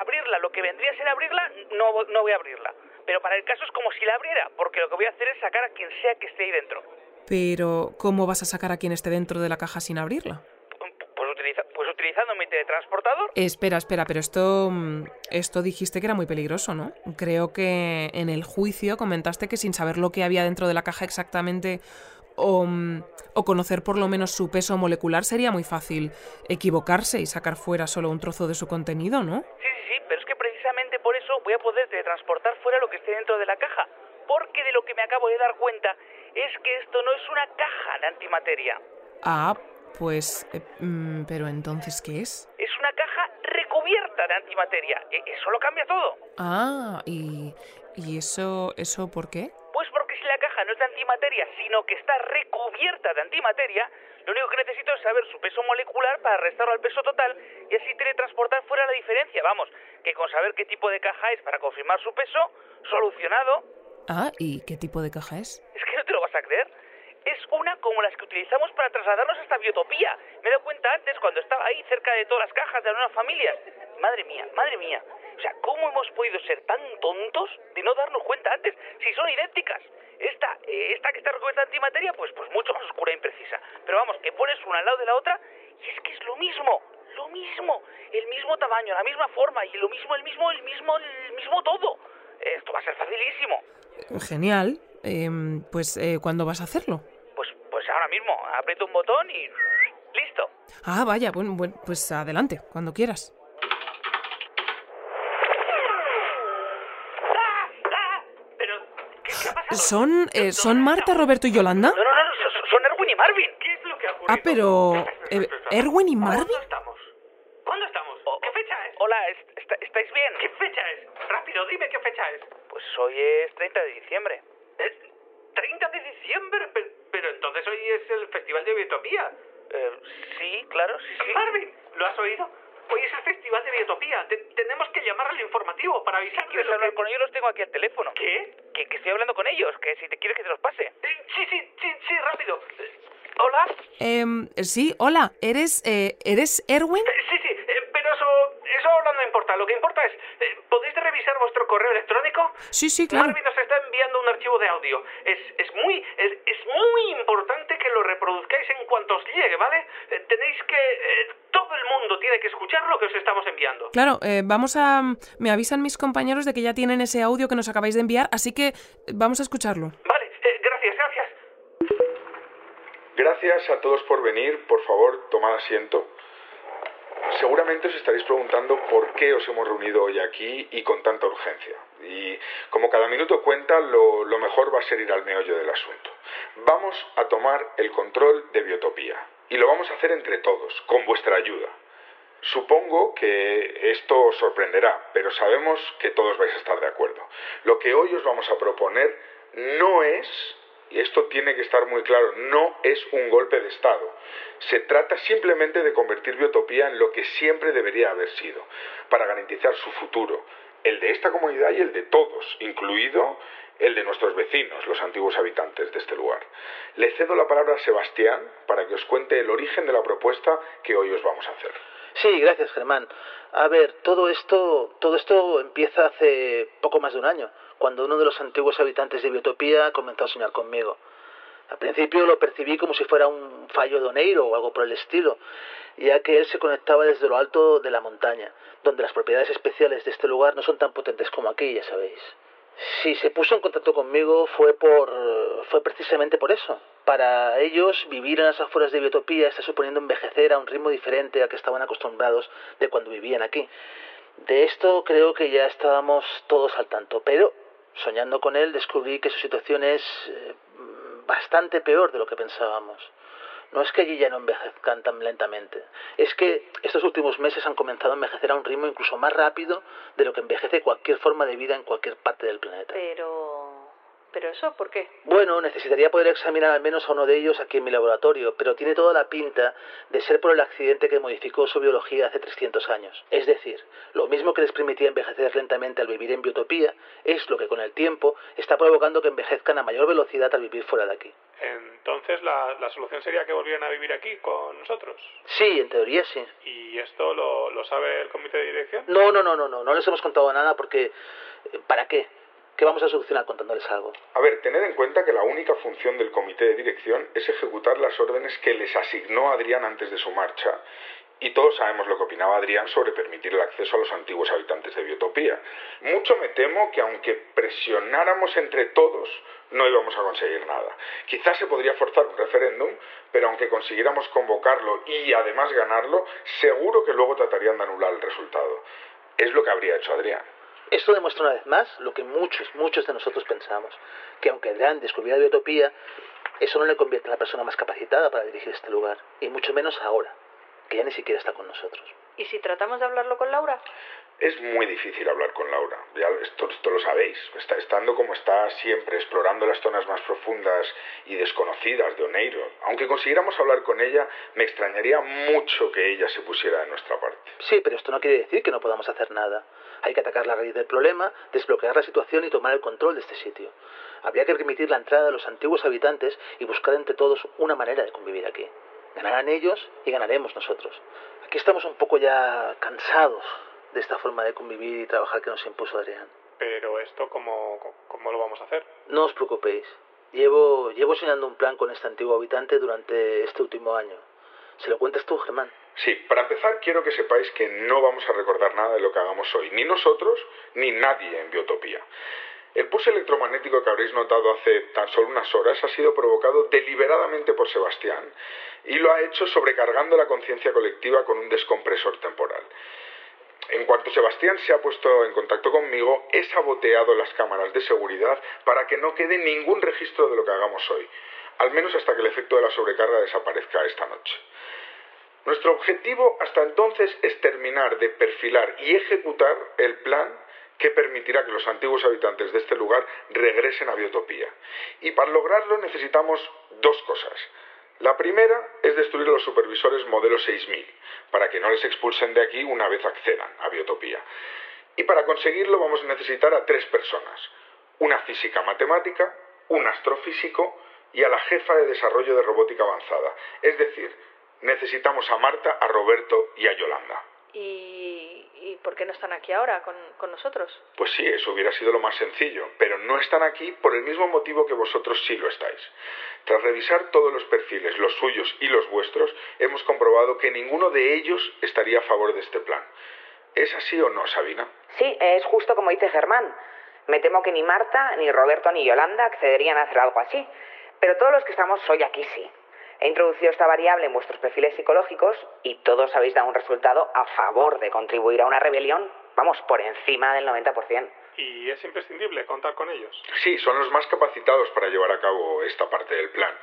Speaker 3: abrirla, lo que vendría a ser abrirla, no, no voy a abrirla. Pero para el caso es como si la abriera, porque lo que voy a hacer es sacar a quien sea que esté ahí dentro.
Speaker 1: Pero, ¿cómo vas a sacar a quien esté dentro de la caja sin abrirla?
Speaker 3: Pues, utiliza, pues utilizando mi teletransportador.
Speaker 1: Espera, espera, pero esto, mm, esto dijiste que era muy peligroso, ¿no? Creo que en el juicio comentaste que sin saber lo que había dentro de la caja exactamente o, mm, o conocer por lo menos su peso molecular sería muy fácil equivocarse y sacar fuera solo un trozo de su contenido, ¿no?
Speaker 3: Sí, sí, sí, pero es por eso voy a poder teletransportar fuera lo que esté dentro de la caja. Porque de lo que me acabo de dar cuenta es que esto no es una caja de antimateria.
Speaker 1: Ah, pues... eh, mm, pero entonces, ¿qué es?
Speaker 3: Es una caja recubierta de antimateria. E- Eso lo cambia todo.
Speaker 1: Ah, y... ¿Y eso, eso por qué?
Speaker 3: Pues porque si la caja no es de antimateria, sino que está recubierta de antimateria, lo único que necesito es saber su peso molecular para restarlo al peso total y así teletransportar fuera la diferencia. Vamos, que con saber qué tipo de caja es para confirmar su peso, solucionado.
Speaker 1: Ah, ¿y qué tipo de caja es?
Speaker 3: Es que no te lo vas a creer. Es una como las que utilizamos para trasladarnos hasta Biotopía. Me he dado cuenta antes cuando estaba ahí cerca de todas las cajas de nuevas familias. Madre mía, madre mía. O sea, ¿cómo hemos podido ser tan tontos de no darnos cuenta antes si son idénticas? Esta, eh, esta que está recubierta antimateria, pues, pues mucho más oscura e imprecisa. Pero vamos, que pones una al lado de la otra y es que es lo mismo, lo mismo, el mismo tamaño, la misma forma y lo mismo, el mismo, el mismo, el mismo todo. Esto va a ser facilísimo.
Speaker 1: Genial. Em, pues, eh, ¿cuándo vas a hacerlo?
Speaker 3: Ahora mismo, aprieto un botón y listo.
Speaker 1: Ah, vaya, bueno, bueno, pues adelante, cuando quieras. ¿Son, eh, ¿Son Marta, Roberto y Yolanda?
Speaker 3: No, no, no, son- Erwin y Marvin. ¿Qué es lo que ha
Speaker 1: Ah, pero... eh, ¿Erwin y Marvin?
Speaker 3: estamos? ¿Cuándo estamos? ¿Qué fecha es? Hola, est- est- ¿estáis bien? ¿Qué fecha es? Rápido, dime qué fecha es. Pues hoy es 30 de diciembre. ¿30 de diciembre? Pero, entonces hoy es el Festival de Biotopía. sí, claro, sí, sí. Marvin, ¿lo has oído? Hoy es el Festival de Biotopía. Te- tenemos que llamar al informativo para avisar ¿Quieres hablar con ellos? Los tengo aquí al teléfono. ¿Qué? Que, que estoy hablando con ellos, que si te quieres que te los pase. sí, sí, sí, sí, rápido. ¿Hola?
Speaker 1: Em, sí, hola, ¿eres, eh, ¿eres Erwin?
Speaker 3: Sí, sí, pero eso, eso ahora no importa. Lo que importa es, eh, ¿podéis revisar vuestro correo electrónico?
Speaker 1: Sí, sí, claro.
Speaker 3: Marvin nos está enviando un archivo de audio. Es, es muy es, es muy importante que lo reproduzcáis en cuanto os llegue, ¿vale? Eh, tenéis que... eh, todo el mundo tiene que escuchar lo que os estamos enviando.
Speaker 1: Claro, eh, vamos a... Me avisan mis compañeros de que ya tienen ese audio que nos acabáis de enviar, así que eh, vamos a escucharlo.
Speaker 3: Vale, eh, gracias, gracias.
Speaker 13: Gracias a todos por venir. Por favor, tomad asiento. Seguramente os estaréis preguntando por qué os hemos reunido hoy aquí y con tanta urgencia. Y como cada minuto cuenta, lo, mejor va a ser ir al meollo del asunto. Vamos a tomar el control de Biotopía. Y lo vamos a hacer entre todos, con vuestra ayuda. Supongo que esto os sorprenderá, pero sabemos que todos vais a estar de acuerdo. Lo que hoy os vamos a proponer no es, y esto tiene que estar muy claro, no es un golpe de Estado. Se trata simplemente de convertir Biotopía en lo que siempre debería haber sido, para garantizar su futuro, el de esta comunidad y el de todos, incluido el de nuestros vecinos, los antiguos habitantes de este lugar. Le cedo la palabra a Sebastián para que os cuente el origen de la propuesta que hoy os vamos a hacer.
Speaker 14: Sí, gracias, Germán. A ver, todo esto, todo esto empieza hace poco más de un año, cuando uno de los antiguos habitantes de Biotopía comenzó a soñar conmigo. Al principio lo percibí como si fuera un fallo de Oneiro o algo por el estilo, ya que él se conectaba desde lo alto de la montaña, donde las propiedades especiales de este lugar no son tan potentes como aquí, ya sabéis. Si se puso en contacto conmigo fue por fue precisamente por eso. Para ellos vivir en las afueras de Biotopía está suponiendo envejecer a un ritmo diferente al que estaban acostumbrados de cuando vivían aquí. De esto creo que ya estábamos todos al tanto, pero soñando con él descubrí que su situación es eh, bastante peor de lo que pensábamos. No es que allí ya no envejezcan tan lentamente, es que estos últimos meses han comenzado a envejecer a un ritmo incluso más rápido de lo que envejece cualquier forma de vida en cualquier parte del planeta.
Speaker 7: ¿Pero
Speaker 1: eso por qué?
Speaker 14: Bueno, necesitaría poder examinar al menos a uno de ellos aquí en mi laboratorio, pero tiene toda la pinta de ser por el accidente que modificó su biología hace 300 años. Es decir, lo mismo que les permitía envejecer lentamente al vivir en biotopía, es lo que con el tiempo está provocando que envejezcan a mayor velocidad al vivir fuera de aquí.
Speaker 15: Entonces, ¿la, la solución sería que volvieran a vivir aquí con nosotros?
Speaker 14: Sí, en teoría sí.
Speaker 15: ¿Y esto lo, lo sabe el comité de dirección?
Speaker 14: No, no, no, no, no, no les hemos contado nada porque... ¿Para qué? ¿Qué vamos a solucionar contándoles algo?
Speaker 13: A ver, tened en cuenta que la única función del comité de dirección es ejecutar las órdenes que les asignó Adrián antes de su marcha. Y todos sabemos lo que opinaba Adrián sobre permitir el acceso a los antiguos habitantes de Biotopía. Mucho me temo que aunque presionáramos entre todos, no íbamos a conseguir nada. Quizás se podría forzar un referéndum, pero aunque consiguiéramos convocarlo y además ganarlo, seguro que luego tratarían de anular el resultado. Es lo que habría hecho Adrián.
Speaker 14: Esto demuestra una vez más lo que muchos, muchos de nosotros pensamos, que aunque Adrián descubriera Biotopía, eso no le convierte en la persona más capacitada para dirigir este lugar, y mucho menos ahora, que ya ni siquiera está con nosotros.
Speaker 1: ¿Y si tratamos de hablarlo con Laura?
Speaker 13: Es muy difícil hablar con Laura, ya esto, esto lo sabéis. Está estando como está siempre, explorando las zonas más profundas y desconocidas de Oneiro. Aunque consiguiéramos hablar con ella, me extrañaría mucho que ella se pusiera de nuestra parte.
Speaker 14: Sí, pero esto no quiere decir que no podamos hacer nada. Hay que atacar la raíz del problema, desbloquear la situación y tomar el control de este sitio. Habría que permitir la entrada de los antiguos habitantes y buscar entre todos una manera de convivir aquí. Ganarán ellos y ganaremos nosotros. Aquí estamos un poco ya cansados de esta forma de convivir y trabajar que nos impuso Adrián.
Speaker 15: Pero esto, ¿cómo, cómo lo vamos a hacer?
Speaker 14: No os preocupéis. Llevo, llevo soñando un plan con este antiguo habitante durante este último año. ¿Se lo cuentas tú, Germán?
Speaker 13: Sí, para empezar quiero que sepáis que no vamos a recordar nada de lo que hagamos hoy, ni nosotros ni nadie en Biotopía. El pulso electromagnético que habréis notado hace tan solo unas horas ha sido provocado deliberadamente por Sebastián y lo ha hecho sobrecargando la conciencia colectiva con un descompresor temporal. En cuanto Sebastián se ha puesto en contacto conmigo, he saboteado las cámaras de seguridad para que no quede ningún registro de lo que hagamos hoy, al menos hasta que el efecto de la sobrecarga desaparezca esta noche. Nuestro objetivo hasta entonces es terminar de perfilar y ejecutar el plan que permitirá que los antiguos habitantes de este lugar regresen a Biotopía. Y para lograrlo necesitamos dos cosas. La primera es destruir a los supervisores modelo 6000, para que no les expulsen de aquí una vez accedan a Biotopía. Y para conseguirlo vamos a necesitar a tres personas. Una física matemática, un astrofísico y a la jefa de desarrollo de robótica avanzada. Es decir, necesitamos a Marta, a Roberto y a Yolanda.
Speaker 1: ¿Y, y por qué no están aquí ahora con, con nosotros?
Speaker 13: Pues sí, eso hubiera sido lo más sencillo, pero no están aquí por el mismo motivo que vosotros sí lo estáis. Tras revisar todos los perfiles, los suyos y los vuestros, hemos comprobado que ninguno de ellos estaría a favor de este plan. ¿Es así o no, Sabina?
Speaker 6: Sí, es justo como dice Germán. Me temo que ni Marta, ni Roberto, ni Yolanda accederían a hacer algo así. Pero todos los que estamos hoy aquí sí. He introducido esta variable en vuestros perfiles psicológicos y todos habéis dado un resultado a favor de contribuir a una rebelión, vamos, por encima del 90%.
Speaker 15: ¿Y es imprescindible contar con ellos?
Speaker 13: Sí, son los más capacitados para llevar a cabo esta parte del plan.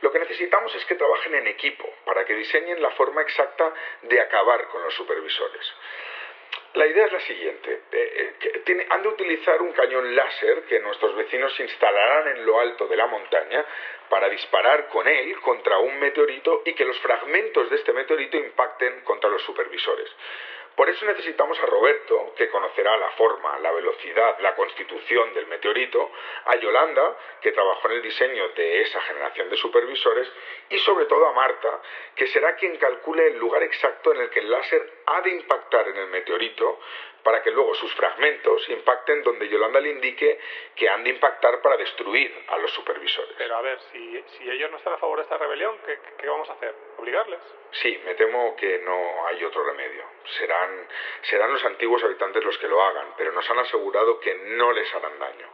Speaker 13: Lo que necesitamos es que trabajen en equipo para que diseñen la forma exacta de acabar con los supervisores. La idea es la siguiente. Eh, tiene- han de utilizar un cañón láser que nuestros vecinos instalarán en lo alto de la montaña para disparar con él contra un meteorito y que los fragmentos de este meteorito impacten contra los supervisores. Por eso necesitamos a Roberto, que conocerá la forma, la velocidad, la constitución del meteorito, a Yolanda, que trabajó en el diseño de esa generación de supervisores, y sobre todo a Marta, que será quien calcule el lugar exacto en el que el láser ha de impactar en el meteorito para que luego sus fragmentos impacten donde Yolanda le indique que han de impactar para destruir a los supervisores.
Speaker 15: Pero a ver, si, si ellos no están a favor de esta rebelión, ¿qué, qué vamos a hacer? ¿Obligarles?
Speaker 13: Sí, me temo que no hay otro remedio. Serán, serán los antiguos habitantes los que lo hagan, pero nos han asegurado que no les harán daño.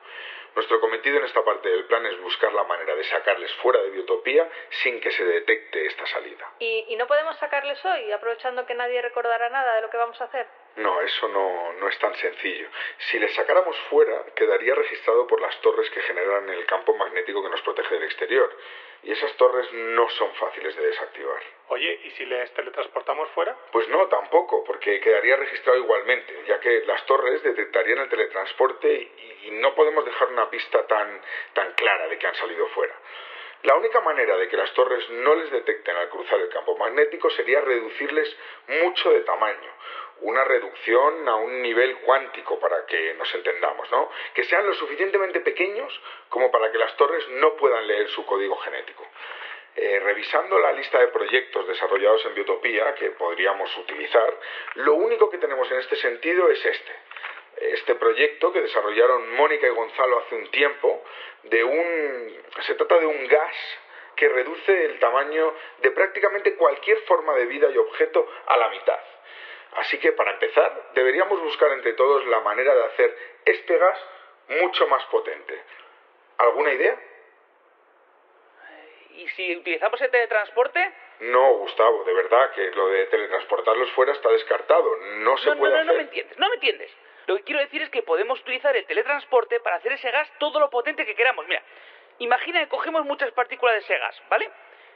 Speaker 13: Nuestro cometido en esta parte del plan es buscar la manera de sacarles fuera de Biotopía sin que se detecte esta salida.
Speaker 1: ¿Y, ¿Y no podemos sacarles hoy, aprovechando que nadie recordará nada de lo que vamos a hacer?
Speaker 13: No, eso no, no es tan sencillo. Si le sacáramos fuera, quedaría registrado por las torres que generan el campo magnético que nos protege del exterior. Y esas torres no son fáciles de desactivar.
Speaker 15: Oye, ¿y si les teletransportamos fuera?
Speaker 13: Pues no, tampoco, porque quedaría registrado igualmente, ya que las torres detectarían el teletransporte y, y no podemos dejar una pista tan, tan clara de que han salido fuera. La única manera de que las torres no les detecten al cruzar el campo magnético sería reducirles mucho de tamaño, una reducción a un nivel cuántico para que nos entendamos, ¿no? Que sean lo suficientemente pequeños como para que las torres no puedan leer su código genético. Eh, revisando la lista de proyectos desarrollados en Biotopía que podríamos utilizar, lo único que tenemos en este sentido es este. Este proyecto que desarrollaron Mónica y Gonzalo hace un tiempo, de un, se trata de un gas que reduce el tamaño de prácticamente cualquier forma de vida y objeto a la mitad. Así que para empezar, deberíamos buscar entre todos la manera de hacer este gas mucho más potente. ¿Alguna idea?
Speaker 3: ¿Y si utilizamos el teletransporte?
Speaker 13: No, Gustavo, de verdad que lo de teletransportarlos fuera está descartado. No se
Speaker 3: no,
Speaker 13: puede
Speaker 3: no, no,
Speaker 13: hacer.
Speaker 3: no me entiendes, no me entiendes. Lo que quiero decir es que podemos utilizar el teletransporte para hacer ese gas todo lo potente que queramos. Mira, imagina que cogemos muchas partículas de ese gas, ¿vale?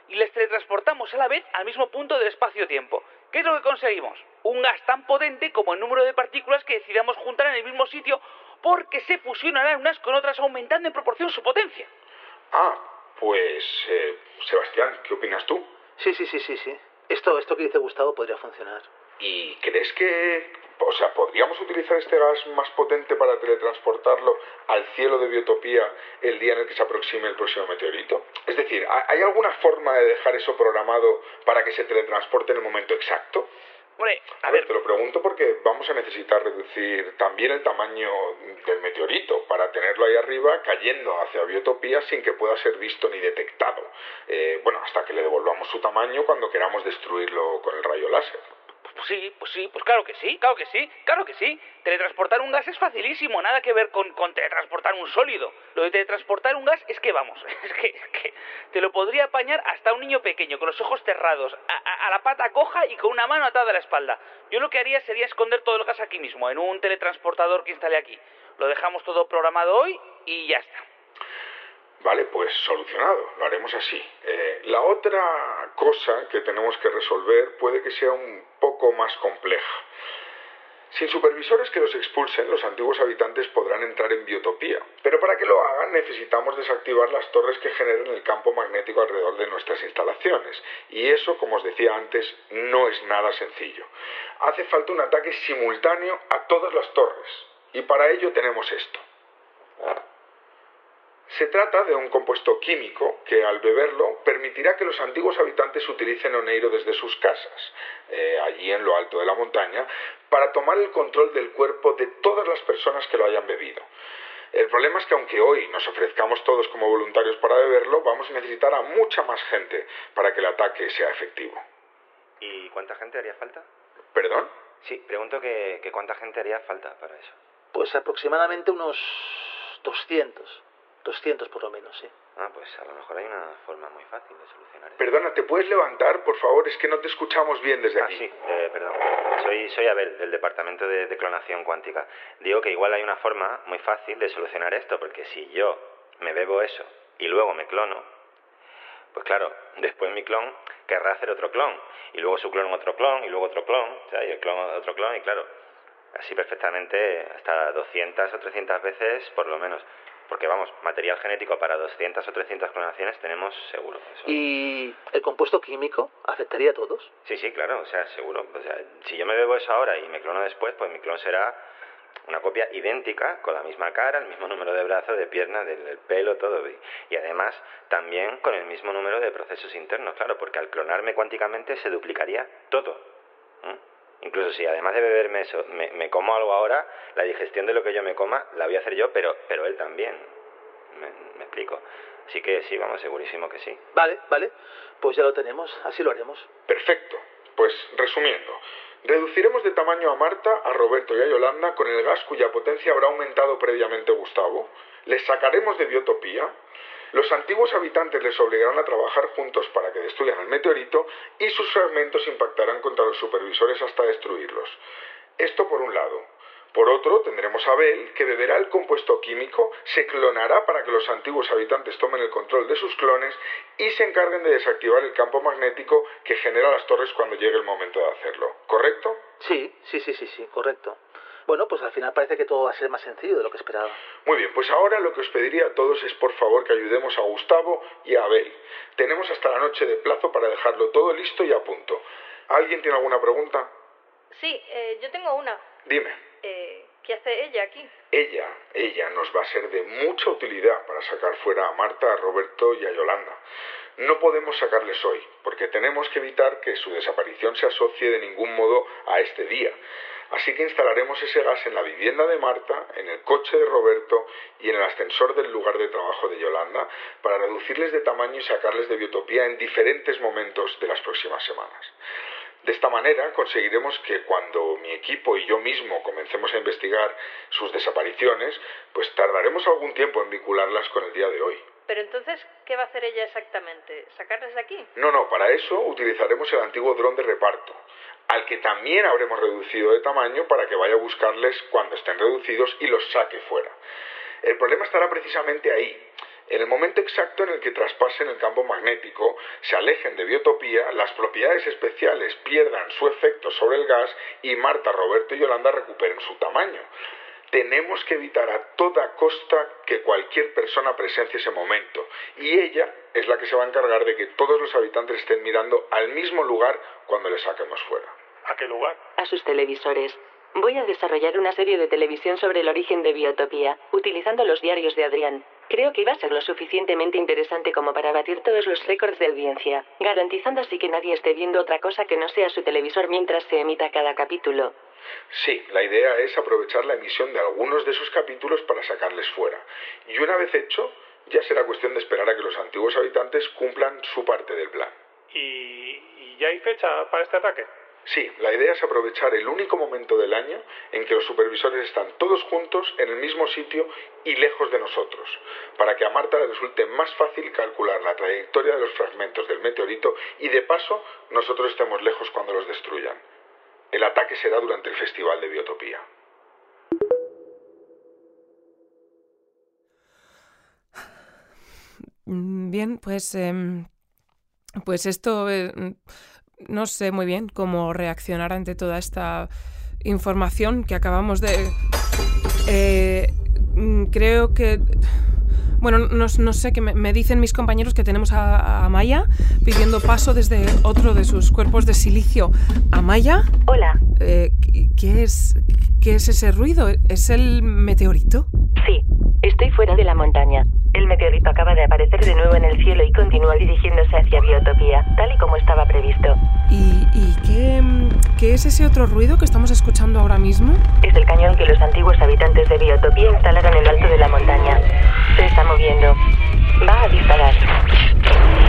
Speaker 3: Y les teletransportamos a la vez al mismo punto del espacio-tiempo. ¿Qué es lo que conseguimos? Un gas tan potente como el número de partículas que decidamos juntar en el mismo sitio porque se fusionarán unas con otras aumentando en proporción su potencia.
Speaker 13: Ah, pues, eh, Sebastián, ¿qué opinas tú?
Speaker 14: Sí, sí, sí, sí, sí. Esto, esto que dice Gustavo podría funcionar.
Speaker 13: ¿Y crees que, o sea, podríamos utilizar este gas más potente para teletransportarlo al cielo de Biotopía el día en el que se aproxime el próximo meteorito? Es decir, ¿ha- ¿hay alguna forma de dejar eso programado para que se teletransporte en el momento exacto?
Speaker 3: Hombre,
Speaker 13: A ver, te lo pregunto porque vamos a necesitar reducir también el tamaño del meteorito para tenerlo ahí arriba cayendo hacia Biotopía sin que pueda ser visto ni detectado. Eh, bueno, hasta que le devolvamos su tamaño cuando queramos destruirlo con el rayo láser.
Speaker 3: Pues sí, pues sí, pues claro que sí, claro que sí, claro que sí. Teletransportar un gas es facilísimo, nada que ver con, teletransportar un sólido. Lo de teletransportar un gas es que, vamos, (laughs) es que, es que te lo podría apañar hasta un niño pequeño, con los ojos cerrados, a, la pata coja y con una mano atada a la espalda. Yo lo que haría sería esconder todo el gas aquí mismo, en un teletransportador que instalé aquí. Lo dejamos todo programado hoy y ya está.
Speaker 13: Vale, pues solucionado, lo haremos así. Eh, la otra cosa que tenemos que resolver puede que sea un poco más compleja. Sin supervisores que los expulsen, los antiguos habitantes podrán entrar en biotopía. Pero para que lo hagan necesitamos desactivar las torres que generen el campo magnético alrededor de nuestras instalaciones. Y eso, como os decía antes, no es nada sencillo. Hace falta un ataque simultáneo a todas las torres. Y para ello tenemos esto. Se trata de un compuesto químico que al beberlo permitirá que los antiguos habitantes utilicen oneiro desde sus casas, eh, allí en lo alto de la montaña, para tomar el control del cuerpo de todas las personas que lo hayan bebido. El problema es que aunque hoy nos ofrezcamos todos como voluntarios para beberlo, vamos a necesitar a mucha más gente para que el ataque sea efectivo.
Speaker 16: ¿Y cuánta gente haría falta?
Speaker 13: ¿Perdón?
Speaker 16: Sí, pregunto que, que cuánta gente haría falta para eso.
Speaker 14: Pues aproximadamente unos 200. 200 por lo menos, sí.
Speaker 16: Ah, pues a lo mejor hay una forma muy fácil de solucionar eso.
Speaker 13: Perdona, ¿te puedes levantar, por favor? Es que no te escuchamos bien desde
Speaker 16: Ah,
Speaker 13: aquí.
Speaker 16: sí, eh, perdón. Soy, soy Abel, del Departamento de, de Clonación Cuántica. Digo que igual hay una forma muy fácil de solucionar esto, porque si yo me bebo eso y luego me clono, pues claro, después mi clon querrá hacer otro clon, y luego su clon otro clon, y luego otro clon, o sea, y el clon otro clon, y claro, así perfectamente hasta 200 o 300 veces por lo menos. Porque vamos, material genético para 200 o 300 clonaciones tenemos seguro. Eso.
Speaker 14: ¿Y el compuesto químico afectaría a todos?
Speaker 16: Sí, sí, claro, o sea, seguro. O sea, si yo me bebo eso ahora y me clono después, pues mi clon será una copia idéntica, con la misma cara, el mismo número de brazos, de piernas, del, del pelo, todo. Y, y además también con el mismo número de procesos internos, claro, porque al clonarme cuánticamente se duplicaría todo. Incluso si además de beberme eso, me, me como algo ahora, la digestión de lo que yo me coma la voy a hacer yo, pero, pero él también. Me, me explico. Así que sí, vamos, segurísimo que sí.
Speaker 14: Vale, vale. Pues ya lo tenemos, así lo haremos.
Speaker 13: Perfecto. Pues resumiendo, reduciremos de tamaño a Marta, a Roberto y a Yolanda con el gas cuya potencia habrá aumentado previamente Gustavo. Les sacaremos de biotopía. Los antiguos habitantes les obligarán a trabajar juntos para que destruyan el meteorito y sus fragmentos impactarán contra los supervisores hasta destruirlos. Esto por un lado. Por otro, tendremos a Bell, que beberá el compuesto químico, se clonará para que los antiguos habitantes tomen el control de sus clones y se encarguen de desactivar el campo magnético que genera las torres cuando llegue el momento de hacerlo. ¿Correcto?
Speaker 14: Sí, sí, sí, sí, sí, correcto. Bueno, pues al final parece que todo va a ser más sencillo de lo que esperaba.
Speaker 13: Muy bien, pues ahora lo que os pediría a todos es por favor que ayudemos a Gustavo y a Abel. Tenemos hasta la noche de plazo para dejarlo todo listo y a punto. ¿Alguien tiene alguna pregunta?
Speaker 17: Sí, eh, yo tengo una.
Speaker 13: Dime.
Speaker 17: Eh, ¿Qué hace ella aquí?
Speaker 13: Ella, ella nos va a ser de mucha utilidad para sacar fuera a Marta, a Roberto y a Yolanda. No podemos sacarles hoy, porque tenemos que evitar que su desaparición se asocie de ningún modo a este día. Así que instalaremos ese gas en la vivienda de Marta, en el coche de Roberto y en el ascensor del lugar de trabajo de Yolanda para reducirles de tamaño y sacarles de biotopía en diferentes momentos de las próximas semanas. De esta manera conseguiremos que cuando mi equipo y yo mismo comencemos a investigar sus desapariciones, pues tardaremos algún tiempo en vincularlas con el día de hoy.
Speaker 17: Pero entonces, ¿qué va a hacer ella exactamente? ¿Sacarles de aquí?
Speaker 13: No, no, para eso utilizaremos el antiguo dron de reparto, al que también habremos reducido de tamaño para que vaya a buscarles cuando estén reducidos y los saque fuera. El problema estará precisamente ahí, en el momento exacto en el que traspasen el campo magnético, se alejen de biotopía, las propiedades especiales pierdan su efecto sobre el gas y Marta, Roberto y Yolanda recuperen su tamaño. Tenemos que evitar a toda costa que cualquier persona presencie ese momento y ella es la que se va a encargar de que todos los habitantes estén mirando al mismo lugar cuando le saquemos fuera.
Speaker 15: ¿A qué lugar?
Speaker 2: A sus televisores. Voy a desarrollar una serie de televisión sobre el origen de Biotopía, utilizando los diarios de Adrián. Creo que va a ser lo suficientemente interesante como para batir todos los récords de audiencia, garantizando así que nadie esté viendo otra cosa que no sea su televisor mientras se emita cada capítulo.
Speaker 13: Sí, la idea es aprovechar la emisión de algunos de esos capítulos para sacarles fuera. Y una vez hecho, ya será cuestión de esperar a que los antiguos habitantes cumplan su parte del plan.
Speaker 15: ¿Y, y ya hay fecha para este ataque?
Speaker 13: Sí, la idea es aprovechar el único momento del año en que los supervisores están todos juntos en el mismo sitio y lejos de nosotros, para que a Marta le resulte más fácil calcular la trayectoria de los fragmentos del meteorito y de paso nosotros estemos lejos cuando los destruyan. El ataque será durante el Festival de Biotopía.
Speaker 1: Mm, Bien, pues... em, pues esto... eh, no sé muy bien cómo reaccionar ante toda esta información que acabamos de... Eh, mm, creo que... Bueno, no, no sé, que me, me dicen mis compañeros que tenemos a, a Maya pidiendo paso desde otro de sus cuerpos de silicio. ¿Amaya?
Speaker 2: Hola.
Speaker 1: Eh, ¿qué- ¿qué, es, ¿Qué es ese ruido? ¿Es el meteorito?
Speaker 2: Sí, estoy fuera de la montaña. El meteorito acaba de aparecer de nuevo en el cielo y continúa dirigiéndose hacia Biotopía, tal y como estaba previsto.
Speaker 1: ¿Y, y qué, qué es ese otro ruido que estamos escuchando ahora mismo?
Speaker 2: Es el cañón que los antiguos habitantes de Biotopía instalaron en lo alto de la montaña moviendo. Va a disparar.